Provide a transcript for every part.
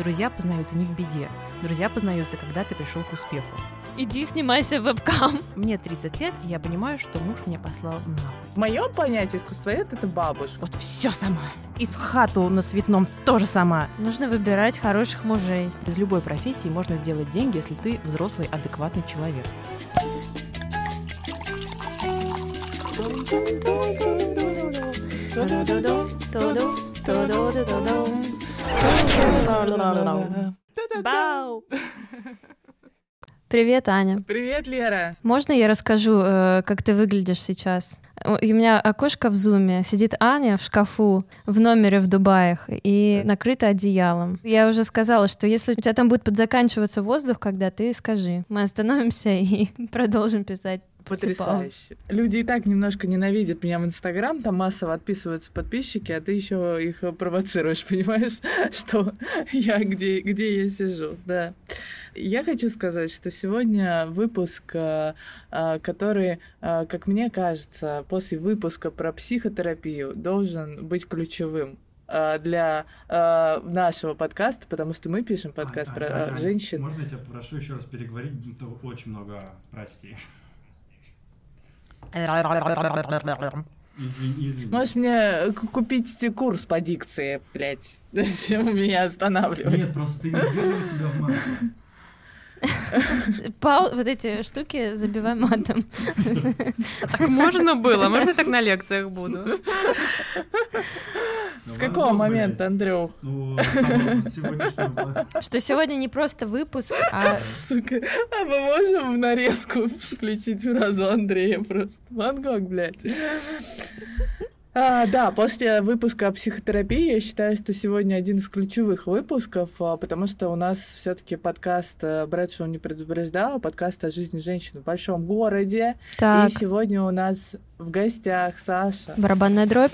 Друзья познаются не в беде. Друзья познаются, когда ты пришел к успеху. Иди снимайся в вебкам. Мне 30 лет, и я понимаю, что муж меня послал на. В моем понятии искусствовед — это бабушка. Вот все сама. И в хату на цветном тоже сама. Нужно выбирать хороших мужей. Из любой профессии можно сделать деньги, если ты взрослый, адекватный человек. Бау! Привет, Аня. Привет, Лера. Можно я расскажу, э, как ты выглядишь сейчас? У меня окошко в зуме, сидит Аня в шкафу в номере в Дубаях и накрыта одеялом. Я уже сказала, что если у тебя там будет подзаканчиваться воздух, когда ты скажи, мы остановимся и продолжим писать. Потрясающе. Люди и так немножко ненавидят меня в Инстаграм, там массово отписываются подписчики, а ты еще их провоцируешь, понимаешь, что я где, где я сижу, да. Я хочу сказать, что сегодня выпуск, а, а, который, а, как мне кажется, после выпуска про психотерапию должен быть ключевым для э, нашего подкаста, потому что мы пишем подкаст а, про а, женщин. Можно я тебя попрошу еще раз переговорить? Очень много прости. Можешь мне купить курс по дикции, блядь, зачем меня останавливать? Нет, просто ты не сдерживай себя в массе. Пау... Вот эти штуки забивай матом. Так можно было, можно так на лекциях буду. С какого момента, Андрюх? Ну, Что сегодня не просто выпуск, а... Сука, а мы можем в нарезку включить фразу Андрея просто? Ван Гог, блядь. А, да, после выпуска психотерапии я считаю, что сегодня один из ключевых выпусков, а, потому что у нас все-таки подкаст э, Брэдшоу не предупреждал, подкаст о жизни женщин в большом городе. Так. И сегодня у нас в гостях Саша. Барабанная дробь.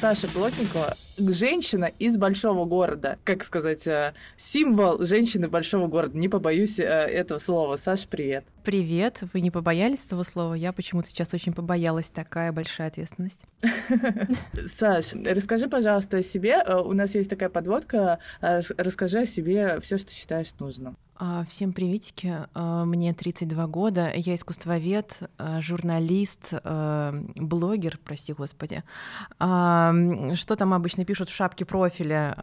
Саша Плотникова, женщина из большого города. Как сказать, э, символ женщины большого города. Не побоюсь э, этого слова. Саша, привет. Привет. Вы не побоялись этого слова? Я почему-то сейчас очень побоялась. Такая большая ответственность. Саш, расскажи, пожалуйста, о себе. Э, у нас есть такая подводка. Расскажи о себе все, что считаешь нужным. А, всем приветики. А, мне 32 года. Я искусствовед, а, журналист, блогер, прости господи. Что там обычно пишут в шапке профиля?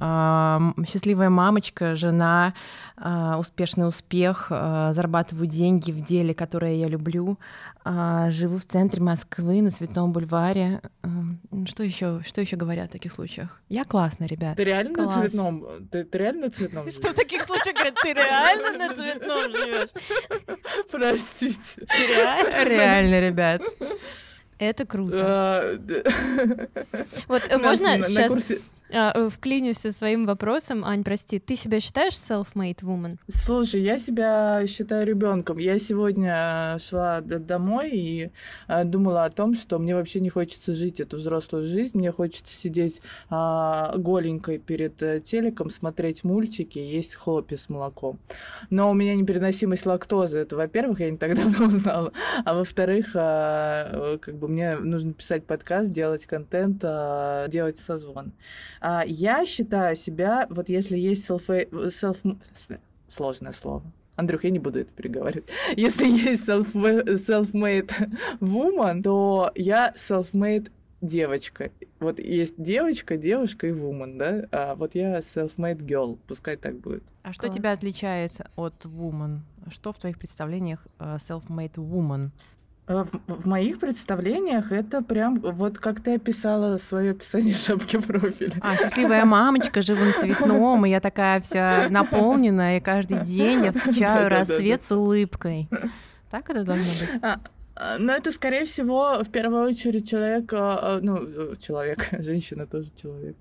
Счастливая мамочка, жена, успешный успех, зарабатываю деньги в деле, которое я люблю. Живу в центре Москвы, на Цветном бульваре. Что еще? Что еще говорят в таких случаях? Я классная, ребят. Ты реально Класс. на цветном? Ты, ты реально на цветном? Что в таких случаях говорят? Ты реально на цветном живешь? Простите. Реально? Ребят. Это круто. А, вот можно сейчас а, вклинюсь со своим вопросом. Ань, прости, ты себя считаешь self-made woman? Слушай, я себя считаю ребенком. Я сегодня шла домой и а, думала о том, что мне вообще не хочется жить эту взрослую жизнь. Мне хочется сидеть а, голенькой перед э, телеком, смотреть мультики, есть хлопья с молоком. Но у меня непереносимость лактозы. Это, во-первых, я не так давно узнала. А во-вторых, а, как бы мне нужно писать подкаст, делать контент, а, делать созвон. А, я считаю себя, вот если есть self, self сложное слово. Андрюх, я не буду это переговаривать. Если есть self, self-made woman, то я self-made девочка. Вот есть девочка, девушка и woman, да? А вот я self-made girl, пускай так будет. А что тебя отличает от woman? Что в твоих представлениях э, self-made woman? Э, в, в моих представлениях это прям вот как ты описала свое описание шапки профиля. А, счастливая мамочка, живу на цветном, и я такая вся наполненная, и каждый день я встречаю рассвет с улыбкой. Так это должно быть? А, а, ну, это, скорее всего, в первую очередь человек, а, ну, человек, женщина тоже человек,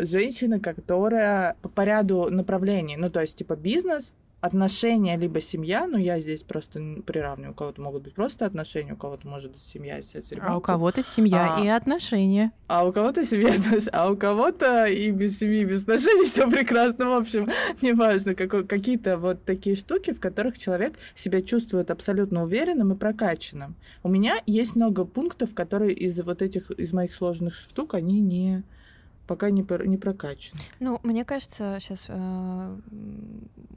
женщина, которая по ряду направлений, ну, то есть, типа, бизнес, отношения либо семья, ну я здесь просто приравниваю, у кого-то могут быть просто отношения, у кого-то может быть семья и с А у кого-то семья а, и отношения. А у кого-то семья, а у кого-то и без семьи, и без отношений все прекрасно. В общем, неважно, как, какие-то вот такие штуки, в которых человек себя чувствует абсолютно уверенным и прокачанным. У меня есть много пунктов, которые из вот этих, из моих сложных штук, они не пока не, не прокачан. Ну, мне кажется, сейчас э,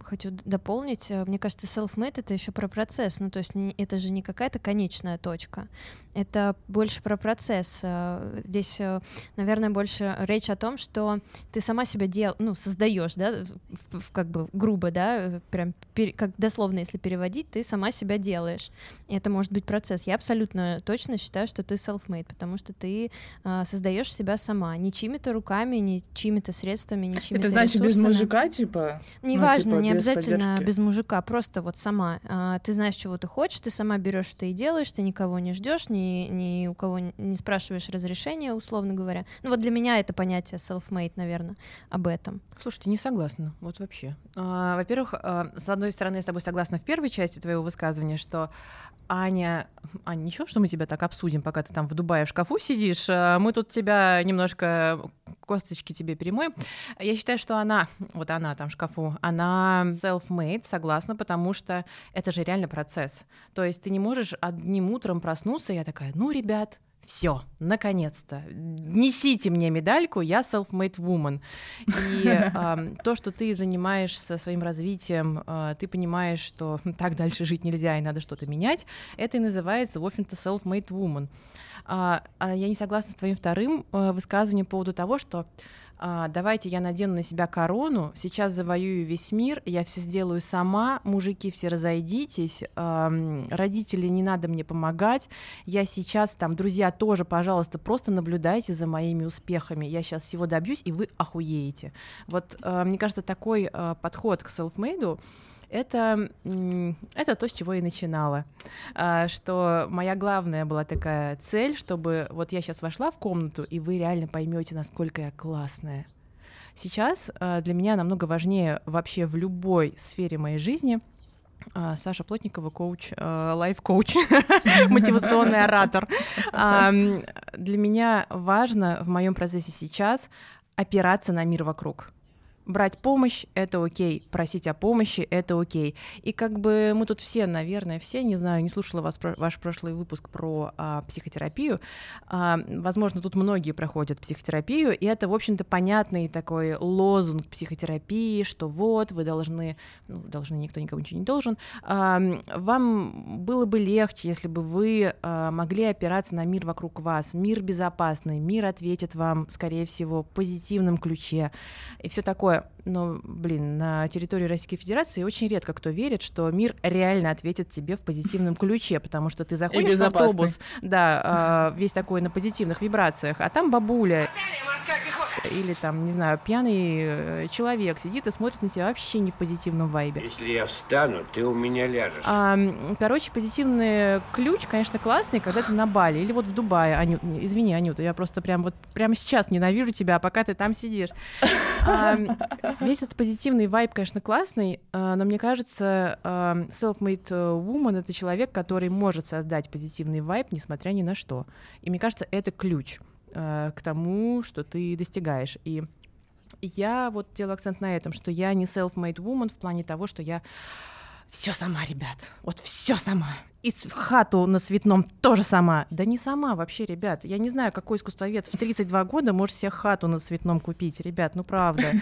хочу дополнить, э, мне кажется, self-made это еще про процесс, ну, то есть это же не какая-то конечная точка, это больше про процесс. Э, здесь, э, наверное, больше речь о том, что ты сама себя дел, ну, создаешь, да, в, в, как бы грубо, да, прям пер, как дословно, если переводить, ты сама себя делаешь. И это может быть процесс. Я абсолютно точно считаю, что ты self-made, потому что ты э, создаешь себя сама, не чьими-то руками, не чьими-то средствами, не чьими-то Это значит ресурсами. без мужика, типа? Неважно, ну, типа, не обязательно поддержки? без мужика, просто вот сама. А, ты знаешь, чего ты хочешь, ты сама берешь это и делаешь, ты никого не ждешь, ни, ни у кого не спрашиваешь разрешения, условно говоря. Ну вот для меня это понятие self-made, наверное, об этом. Слушайте, не согласна, вот вообще. А, во-первых, а, с одной стороны, я с тобой согласна в первой части твоего высказывания, что Аня, Аня, ничего, что мы тебя так обсудим, пока ты там в Дубае в шкафу сидишь, а, мы тут тебя немножко косточки тебе перемоем. Я считаю, что она, вот она там в шкафу, она self-made, согласна, потому что это же реально процесс. То есть ты не можешь одним утром проснуться, и я такая, ну, ребят, все, наконец-то. Несите мне медальку, я self-made woman. И э, то, что ты занимаешься своим развитием, э, ты понимаешь, что так дальше жить нельзя и надо что-то менять, это и называется, в общем-то, self-made woman. А я не согласна с твоим вторым э, высказыванием по поводу того, что а, давайте я надену на себя корону, сейчас завоюю весь мир, я все сделаю сама, мужики все разойдитесь, эм, родители не надо мне помогать, я сейчас там, друзья тоже, пожалуйста, просто наблюдайте за моими успехами, я сейчас всего добьюсь, и вы охуеете. Вот э, мне кажется, такой э, подход к self-made это, это то, с чего я начинала. А, что моя главная была такая цель, чтобы вот я сейчас вошла в комнату, и вы реально поймете, насколько я классная. Сейчас а, для меня намного важнее вообще в любой сфере моей жизни а, Саша Плотникова, коуч, лайф-коуч, мотивационный оратор. Для меня важно в моем процессе сейчас опираться на мир вокруг брать помощь — это окей, просить о помощи — это окей. И как бы мы тут все, наверное, все, не знаю, не слушала вас, ваш прошлый выпуск про а, психотерапию, а, возможно, тут многие проходят психотерапию, и это, в общем-то, понятный такой лозунг психотерапии, что вот, вы должны, ну, должны, никто никому ничего не должен, а, вам было бы легче, если бы вы а, могли опираться на мир вокруг вас, мир безопасный, мир ответит вам, скорее всего, в позитивном ключе, и все такое такое, но, блин, на территории Российской Федерации очень редко кто верит, что мир реально ответит тебе в позитивном ключе, потому что ты заходишь в автобус, да, э, весь такой на позитивных вибрациях, а там бабуля или там, не знаю, пьяный э, человек сидит и смотрит на тебя вообще не в позитивном вайбе. Если я встану, ты у меня ляжешь. А, короче, позитивный ключ, конечно, классный, когда ты на Бали или вот в Дубае. Аню, извини, Анюта, я просто прям вот прямо сейчас ненавижу тебя, пока ты там сидишь. А, весь этот позитивный вайб, конечно, классный, а, но мне кажется, self-made woman — это человек, который может создать позитивный вайб, несмотря ни на что. И мне кажется, это ключ э, к тому, что ты достигаешь. И я вот делаю акцент на этом, что я не self-made woman в плане того, что я все сама, ребят, вот все сама. И хату на цветном тоже сама. Да не сама вообще, ребят. Я не знаю, какой искусствовед в 32 года может себе хату на цветном купить. Ребят, ну правда.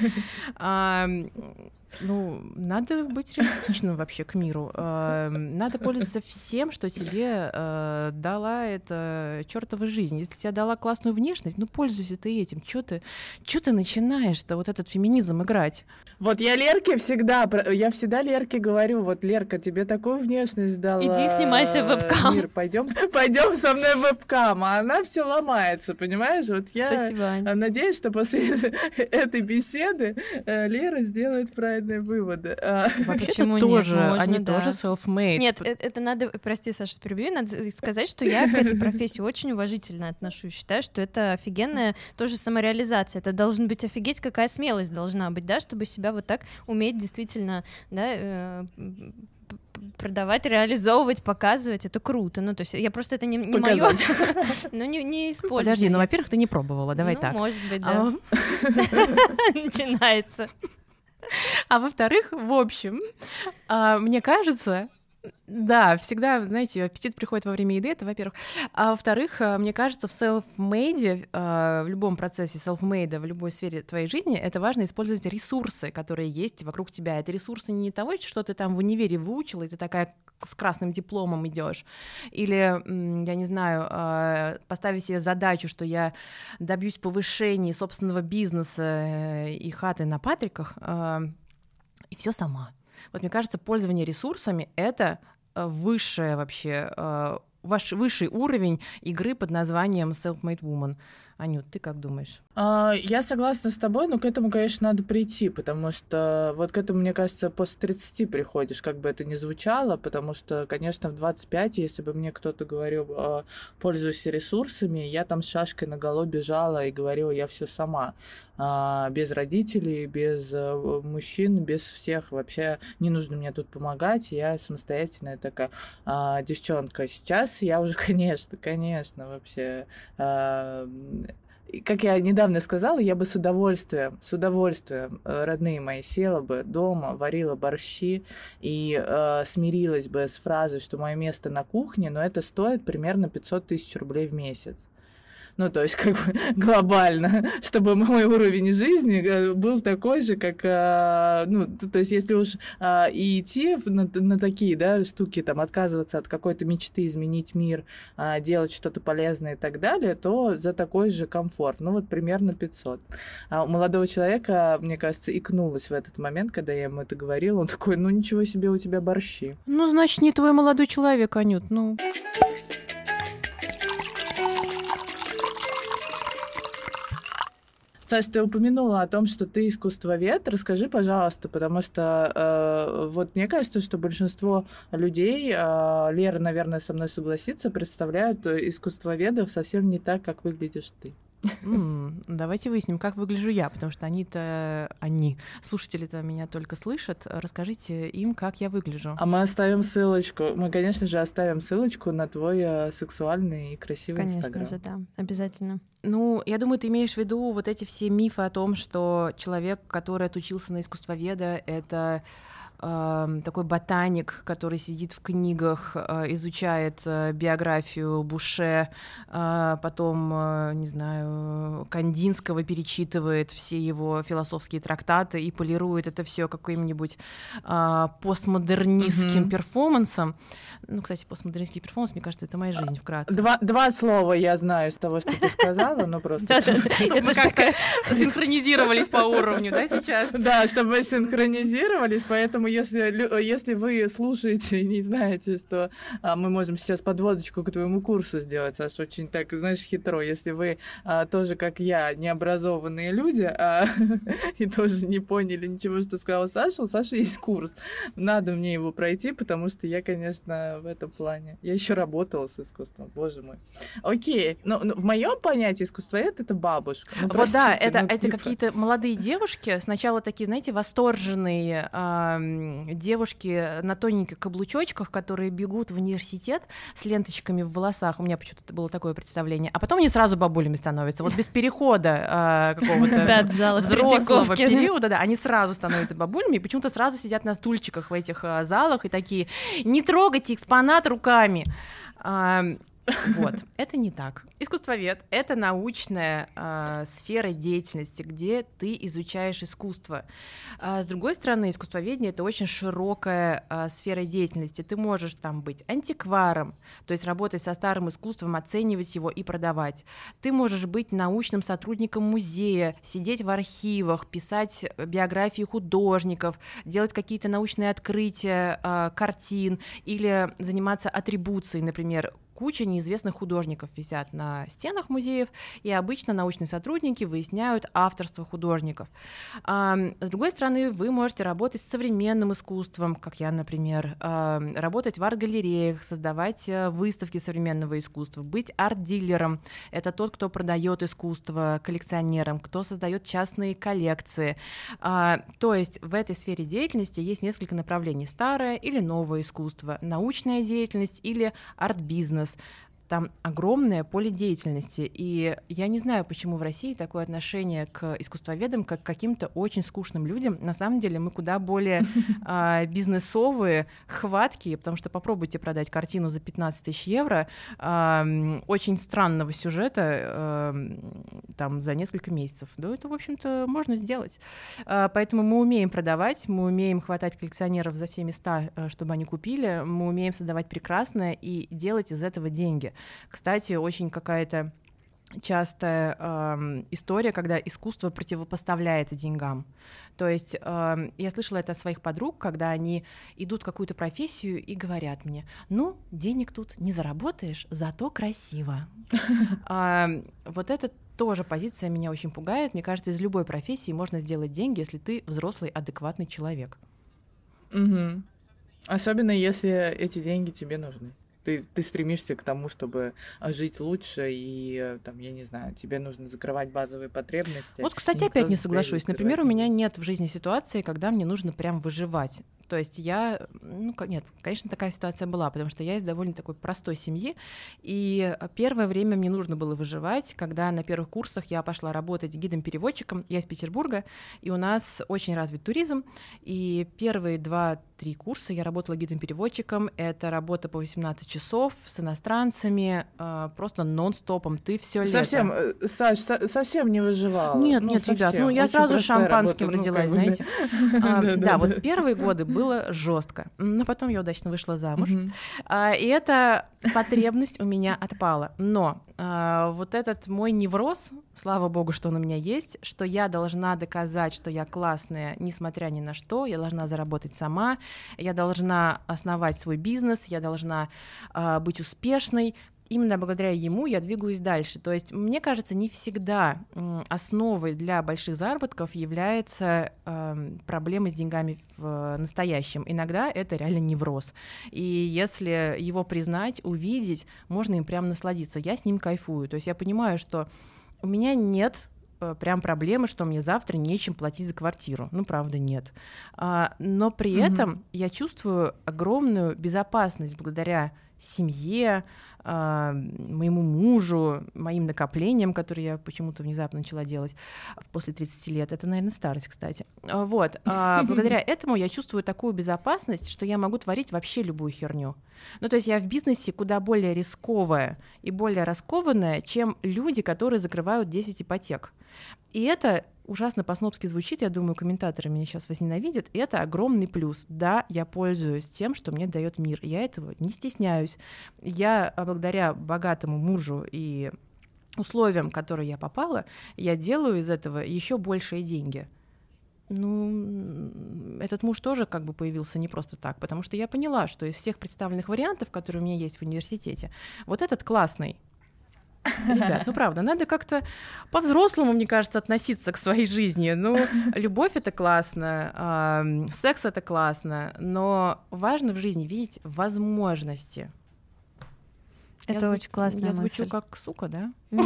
Ну, надо быть реалистичным вообще к миру. А, надо пользоваться всем, что тебе а, дала эта чертова жизнь. Если тебе дала классную внешность, ну пользуйся ты этим. Чё ты, чё ты начинаешь-то вот этот феминизм играть? Вот я Лерке всегда, я всегда Лерке говорю, вот Лерка, тебе такую внешность дала. Иди снимайся в вебкам. Мир, пойдем, пойдем со мной в вебкам, а она все ломается, понимаешь? Вот я Спасибо, Аня. надеюсь, что после этой беседы э, Лера сделает правильные выводы. А, Почему тоже? Нет, можно, Они да. тоже self-made. Нет, это, это надо, прости, Саша, перебью, надо сказать, что я к этой профессии очень уважительно отношусь. Считаю, что это офигенная тоже самореализация. Это должен быть офигеть, какая смелость должна быть, да, чтобы себя вот так уметь действительно, да, э, продавать, реализовывать, показывать, это круто. Ну, то есть я просто это не, не мое, ну, не, не использую. Подожди, ну, во-первых, ты не пробовала, давай ну, так. может быть, да. Начинается. А во-вторых, в общем, а, мне кажется, Да, всегда, знаете, аппетит приходит во время еды, это во-первых. А во-вторых, э, мне кажется, в self-made, э, в любом процессе self-made, в любой сфере твоей жизни, это важно использовать ресурсы, которые есть вокруг тебя. Это ресурсы не того, что ты там в универе выучила, и ты такая с красным дипломом идешь. Или, я не знаю, э, поставить себе задачу, что я добьюсь повышения собственного бизнеса и хаты на Патриках, и все сама. Вот мне кажется, пользование ресурсами — это э, высшее вообще, э, ваш высший уровень игры под названием Self-Made Woman. Анют, ты как думаешь? А, я согласна с тобой, но к этому, конечно, надо прийти, потому что вот к этому, мне кажется, после 30 приходишь, как бы это ни звучало, потому что, конечно, в 25, если бы мне кто-то говорил, а, пользуйся ресурсами, я там с шашкой на голову бежала и говорила, я все сама, а, без родителей, без э, мужчин, без всех, вообще не нужно мне тут помогать, я самостоятельная такая девчонка. Сейчас я уже, конечно, конечно, вообще как я недавно сказала, я бы с удовольствием, с удовольствием, э, родные мои, села бы дома, варила борщи и э, смирилась бы с фразой, что мое место на кухне, но это стоит примерно 500 тысяч рублей в месяц. Ну, то есть, как бы глобально, чтобы мой уровень жизни э, был такой же, как, э, ну, то есть, если уж э, и идти на, на такие, да, штуки, там, отказываться от какой-то мечты, изменить мир, делать что-то полезное и так далее, то за такой же комфорт. Ну, вот примерно 500. А у молодого человека, мне кажется, икнулось в этот момент, когда я ему это говорила. Он такой, ну, ничего себе у тебя борщи. Ну, значит, не твой молодой человек, Анют, ну... Саш, ты упомянула о том, что ты искусствовед. Расскажи, пожалуйста, потому что э, вот мне кажется, что большинство людей, э, Лера, наверное, со мной согласится, представляют искусствоведов совсем не так, как выглядишь ты. Mm, давайте выясним, как выгляжу я, потому что они-то, они, слушатели-то меня только слышат. Расскажите им, как я выгляжу. А мы оставим ссылочку. Мы, конечно же, оставим ссылочку на твой э, сексуальный и красивый конечно Инстаграм. Конечно же, да, обязательно. Ну, я думаю, ты имеешь в виду вот эти все мифы о том, что человек, который отучился на искусствоведа, это такой ботаник, который сидит в книгах, э, изучает э, биографию Буше, э, потом, не знаю, Кандинского перечитывает все его философские трактаты и полирует это все каким-нибудь постмодернистским mm-hmm. перформансом. Ну, кстати, постмодернистский перформанс, мне кажется, это моя жизнь вкратце. Два, два слова я знаю из того, что ты сказала, но просто... Это синхронизировались по уровню, да, сейчас? Да, чтобы синхронизировались, поэтому если, если вы слушаете и не знаете, что а, мы можем сейчас подводочку к твоему курсу сделать, Саша, очень так, знаешь, хитро. Если вы а, тоже, как я, необразованные люди, а, и тоже не поняли ничего, что сказала Саша, у Саши есть курс. Надо мне его пройти, потому что я, конечно, в этом плане. Я еще работала с искусством, боже мой. Окей, но, но в моем понятии искусствовед это бабушка. Ну, вот да, это, ну, это типа... какие-то молодые девушки, сначала такие, знаете, восторженные, девушки на тоненьких каблучочках, которые бегут в университет с ленточками в волосах. У меня почему-то было такое представление. А потом они сразу бабулями становятся. Вот без перехода э, какого-то взрослого периода, да, они сразу становятся бабулями и почему-то сразу сидят на стульчиках в этих э, залах и такие «не трогайте экспонат руками». Вот, это не так. Искусствовед — это научная э, сфера деятельности, где ты изучаешь искусство. А с другой стороны, искусствоведение — это очень широкая э, сфера деятельности. Ты можешь там быть антикваром, то есть работать со старым искусством, оценивать его и продавать. Ты можешь быть научным сотрудником музея, сидеть в архивах, писать биографии художников, делать какие-то научные открытия э, картин или заниматься атрибуцией, например, куча неизвестных художников висят на стенах музеев, и обычно научные сотрудники выясняют авторство художников. А, с другой стороны, вы можете работать с современным искусством, как я, например, а, работать в арт-галереях, создавать э, выставки современного искусства, быть арт-дилером. Это тот, кто продает искусство коллекционерам, кто создает частные коллекции. А, то есть в этой сфере деятельности есть несколько направлений: старое или новое искусство, научная деятельность или арт-бизнес because там огромное поле деятельности. И я не знаю, почему в России такое отношение к искусствоведам, как к каким-то очень скучным людям. На самом деле мы куда более э, бизнесовые, хваткие, потому что попробуйте продать картину за 15 тысяч евро э, очень странного сюжета э, там за несколько месяцев. Да, это, в общем-то, можно сделать. Э, поэтому мы умеем продавать, мы умеем хватать коллекционеров за все места, э, чтобы они купили, мы умеем создавать прекрасное и делать из этого деньги. Кстати, очень какая-то частая э, история, когда искусство противопоставляется деньгам. То есть э, я слышала это от своих подруг, когда они идут в какую-то профессию и говорят мне, ну, денег тут не заработаешь, зато красиво. Вот это тоже позиция меня очень пугает. Мне кажется, из любой профессии можно сделать деньги, если ты взрослый, адекватный человек. Особенно если эти деньги тебе нужны ты, ты стремишься к тому, чтобы а, жить лучше, и э, там, я не знаю, тебе нужно закрывать базовые потребности. Вот, кстати, опять не соглашусь. Например, у меня нет в жизни ситуации, когда мне нужно прям выживать. То есть я, ну нет, конечно, такая ситуация была, потому что я из довольно такой простой семьи, и первое время мне нужно было выживать, когда на первых курсах я пошла работать гидом-переводчиком, я из Петербурга, и у нас очень развит туризм, и первые два-три курса я работала гидом-переводчиком, это работа по 18 часов с иностранцами, э, просто нон-стопом, ты все лето. Совсем, э, Саш, со- совсем не выживала. Нет, ну, нет, совсем. ребят, ну я Очень сразу шампанским работа, родилась, ну, знаете. А, да, вот первые годы было жестко, но потом я удачно вышла замуж, а, и эта потребность у меня отпала. Но а, вот этот мой невроз, слава богу, что он у меня есть, что я должна доказать, что я классная, несмотря ни на что, я должна заработать сама, я должна основать свой бизнес, я должна быть успешной, именно благодаря ему я двигаюсь дальше. То есть, мне кажется, не всегда основой для больших заработков является э, проблема с деньгами в настоящем. Иногда это реально невроз. И если его признать, увидеть, можно им прям насладиться. Я с ним кайфую. То есть я понимаю, что у меня нет э, прям проблемы, что мне завтра нечем платить за квартиру. Ну, правда, нет. А, но при mm-hmm. этом я чувствую огромную безопасность благодаря семье, моему мужу, моим накоплениям, которые я почему-то внезапно начала делать после 30 лет. Это, наверное, старость, кстати. А, вот. А, благодаря этому я чувствую такую безопасность, что я могу творить вообще любую херню. Ну, то есть я в бизнесе куда более рисковая и более раскованная, чем люди, которые закрывают 10 ипотек. И это ужасно по-снобски звучит, я думаю, комментаторы меня сейчас возненавидят, это огромный плюс. Да, я пользуюсь тем, что мне дает мир, я этого не стесняюсь. Я а, благодаря богатому мужу и условиям, в которые я попала, я делаю из этого еще большие деньги. Ну, этот муж тоже как бы появился не просто так, потому что я поняла, что из всех представленных вариантов, которые у меня есть в университете, вот этот классный, Ребят, ну правда, надо как-то по-взрослому, мне кажется, относиться к своей жизни. Ну, любовь это классно, э, секс это классно, но важно в жизни видеть возможности. Это я очень классно. Я звучу как сука, да?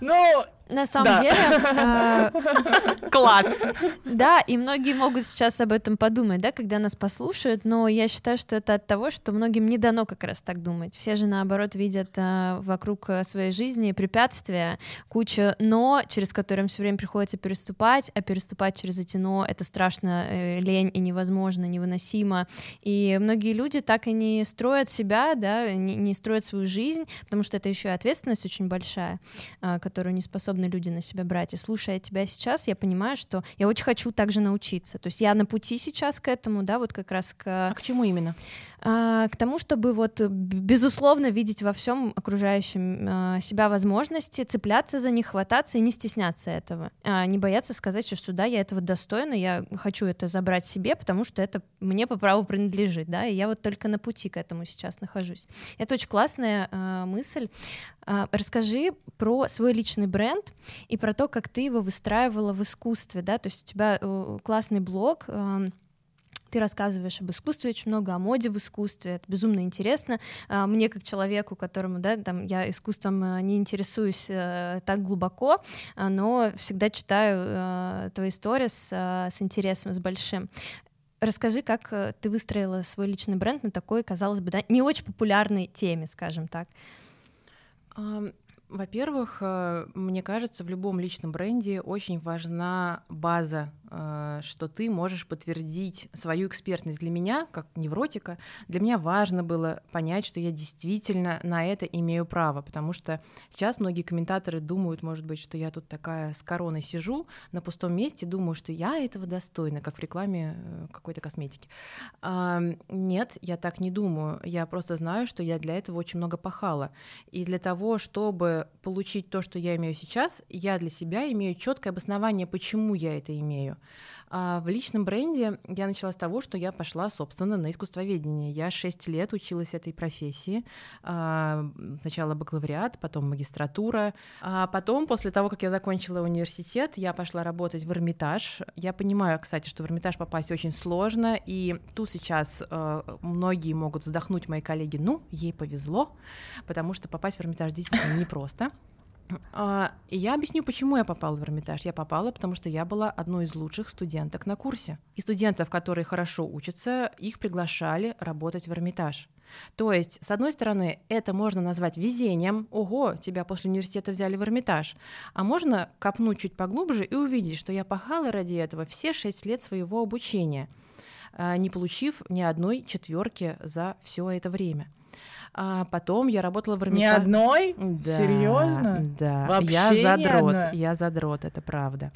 Ну, на самом да. деле... Э, Класс! Да, и многие могут сейчас об этом подумать, да, когда нас послушают, но я считаю, что это от того, что многим не дано как раз так думать. Все же, наоборот, видят э, вокруг э, своей жизни препятствия, куча «но», через которые им все время приходится переступать, а переступать через эти «но» — это страшно, э, лень и невозможно, невыносимо. И многие люди так и не строят себя, да, не, не строят свою жизнь, потому что это еще и ответственность очень большая, которую не способны способны люди на себя брать. И слушая тебя сейчас, я понимаю, что я очень хочу также научиться. То есть я на пути сейчас к этому, да, вот как раз к... А к чему именно? А, к тому, чтобы вот безусловно видеть во всем окружающем а, себя возможности, цепляться за них, хвататься и не стесняться этого, а, не бояться сказать, что да, я этого достойна, я хочу это забрать себе, потому что это мне по праву принадлежит, да, и я вот только на пути к этому сейчас нахожусь. Это очень классная мысль. Расскажи про свой личный бренд и про то, как ты его выстраивала в искусстве, да, то есть у тебя э, классный блог, ты рассказываешь об искусстве очень много, о моде в искусстве, это безумно интересно. А, мне, как человеку, которому, да, там, я искусством э, не интересуюсь э, так глубоко, а, но всегда читаю э, твои истории с, с интересом, с большим. Расскажи, как ты выстроила свой личный бренд на такой, казалось бы, да, не очень популярной теме, скажем так. Во-первых, э, мне кажется, в любом личном бренде очень важна база, э, что ты можешь подтвердить свою экспертность. Для меня, как невротика, для меня важно было понять, что я действительно на это имею право, потому что сейчас многие комментаторы думают, может быть, что я тут такая с короной сижу на пустом месте, думаю, что я этого достойна, как в рекламе э, какой-то косметики. Нет, я так не думаю. Я просто знаю, что я для этого очень много пахала. И для того, чтобы получить то, что я имею сейчас, я для себя имею четкое обоснование, почему я это имею. А в личном бренде я начала с того, что я пошла, собственно, на искусствоведение. Я 6 лет училась этой профессии. А, сначала бакалавриат, потом магистратура. А потом, после того, как я закончила университет, я пошла работать в Эрмитаж. Я понимаю, кстати, что в Эрмитаж попасть очень сложно, и тут сейчас э, многие могут вздохнуть, мои коллеги, ну, ей повезло, потому что попасть в Эрмитаж действительно непросто. А, и я объясню, почему я попала в Эрмитаж. Я попала, потому что я была одной из лучших студенток на курсе. И студентов, которые хорошо учатся, их приглашали работать в Эрмитаж. То есть, с одной стороны, это можно назвать везением. Ого, тебя после университета взяли в Эрмитаж. А можно копнуть чуть поглубже и увидеть, что я пахала ради этого все шесть лет своего обучения, а, не получив ни одной четверки за все это время. А потом я работала в Эрмитаже. Ни одной? Да, Серьезно? Да. Вообще я задрот. Я задрот, это правда.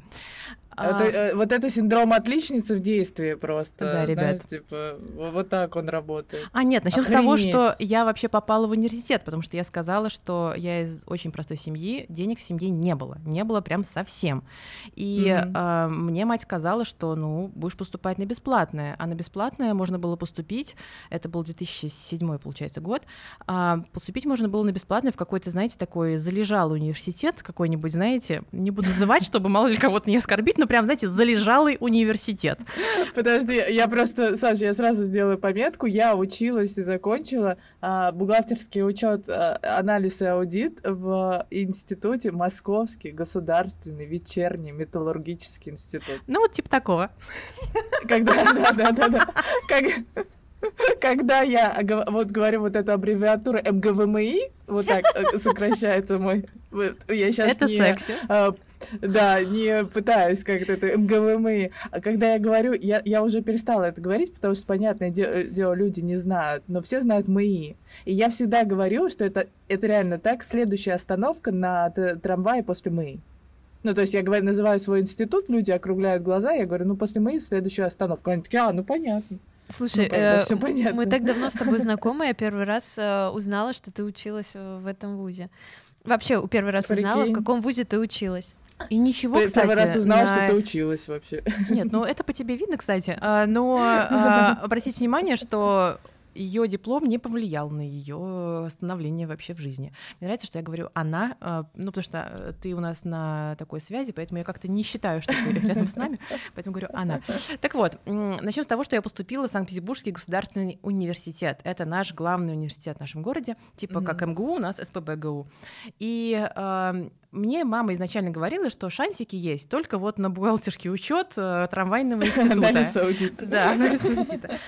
Это, А, вот это синдром отличницы в действии просто. Да, ребят. Знаешь, типа, во- вот так он работает. А нет, начнем с того, что я вообще попала в университет, потому что я сказала, что я из очень простой семьи, денег в семье не было, не было прям совсем. И Мгм. а, мне мать сказала, что ну будешь поступать на бесплатное, а на бесплатное можно было поступить, это был 2007 получается год, а, поступить можно было на бесплатное в какой-то, знаете, такой залежалый университет какой-нибудь, знаете, не буду называть, чтобы мало ли кого-то не оскорбить, но прям, знаете, залежалый университет. Подожди, я просто, Саша, я сразу сделаю пометку. Я училась и закончила а, бухгалтерский учет, а, анализ и аудит в институте Московский государственный вечерний металлургический институт. Ну вот типа такого. Когда, да, да, да, да. Как- Когда я вот говорю вот эту аббревиатуру МГВМИ, вот так э, сокращается мой... Я сейчас это не, секси. а, да, не пытаюсь как-то это МГВМИ. А когда я говорю, я, я уже перестала это говорить, потому что, понятное де- дело, люди не знают, но все знают МИИ. И я всегда говорю, что это, это реально так, следующая остановка на трамвае после МИИ. Ну, то есть я говорю, называю свой институт, люди округляют глаза, я говорю, ну, после МИИ следующая остановка. Они такие, а, ну, понятно. Слушай, Ну, э, всё понятно. мы так давно с тобой знакомы, я первый раз э, узнала, что ты училась э, в этом вузе. Вообще, у первый раз узнала, в Прикинь. каком вузе ты училась. И ничего, Ты кстати, первый раз узнала, на- что ты училась вообще. Нет, ну это по тебе видно, кстати. А, Но а, обратите внимание, что ее диплом не повлиял на ее становление вообще в жизни. Мне нравится, что я говорю она, а, ну потому что э, ты у нас на такой связи, поэтому я как-то не считаю, что ты рядом с нами, поэтому говорю она. Так вот, начнем с того, что я поступила в Санкт-Петербургский государственный университет. Это наш главный университет в нашем городе, типа как МГУ, у нас СПБГУ. И а, мне мама изначально говорила, что шансики есть только вот на бухгалтерский учет трамвайного института. Анализ аудита. Да, анализ аудита.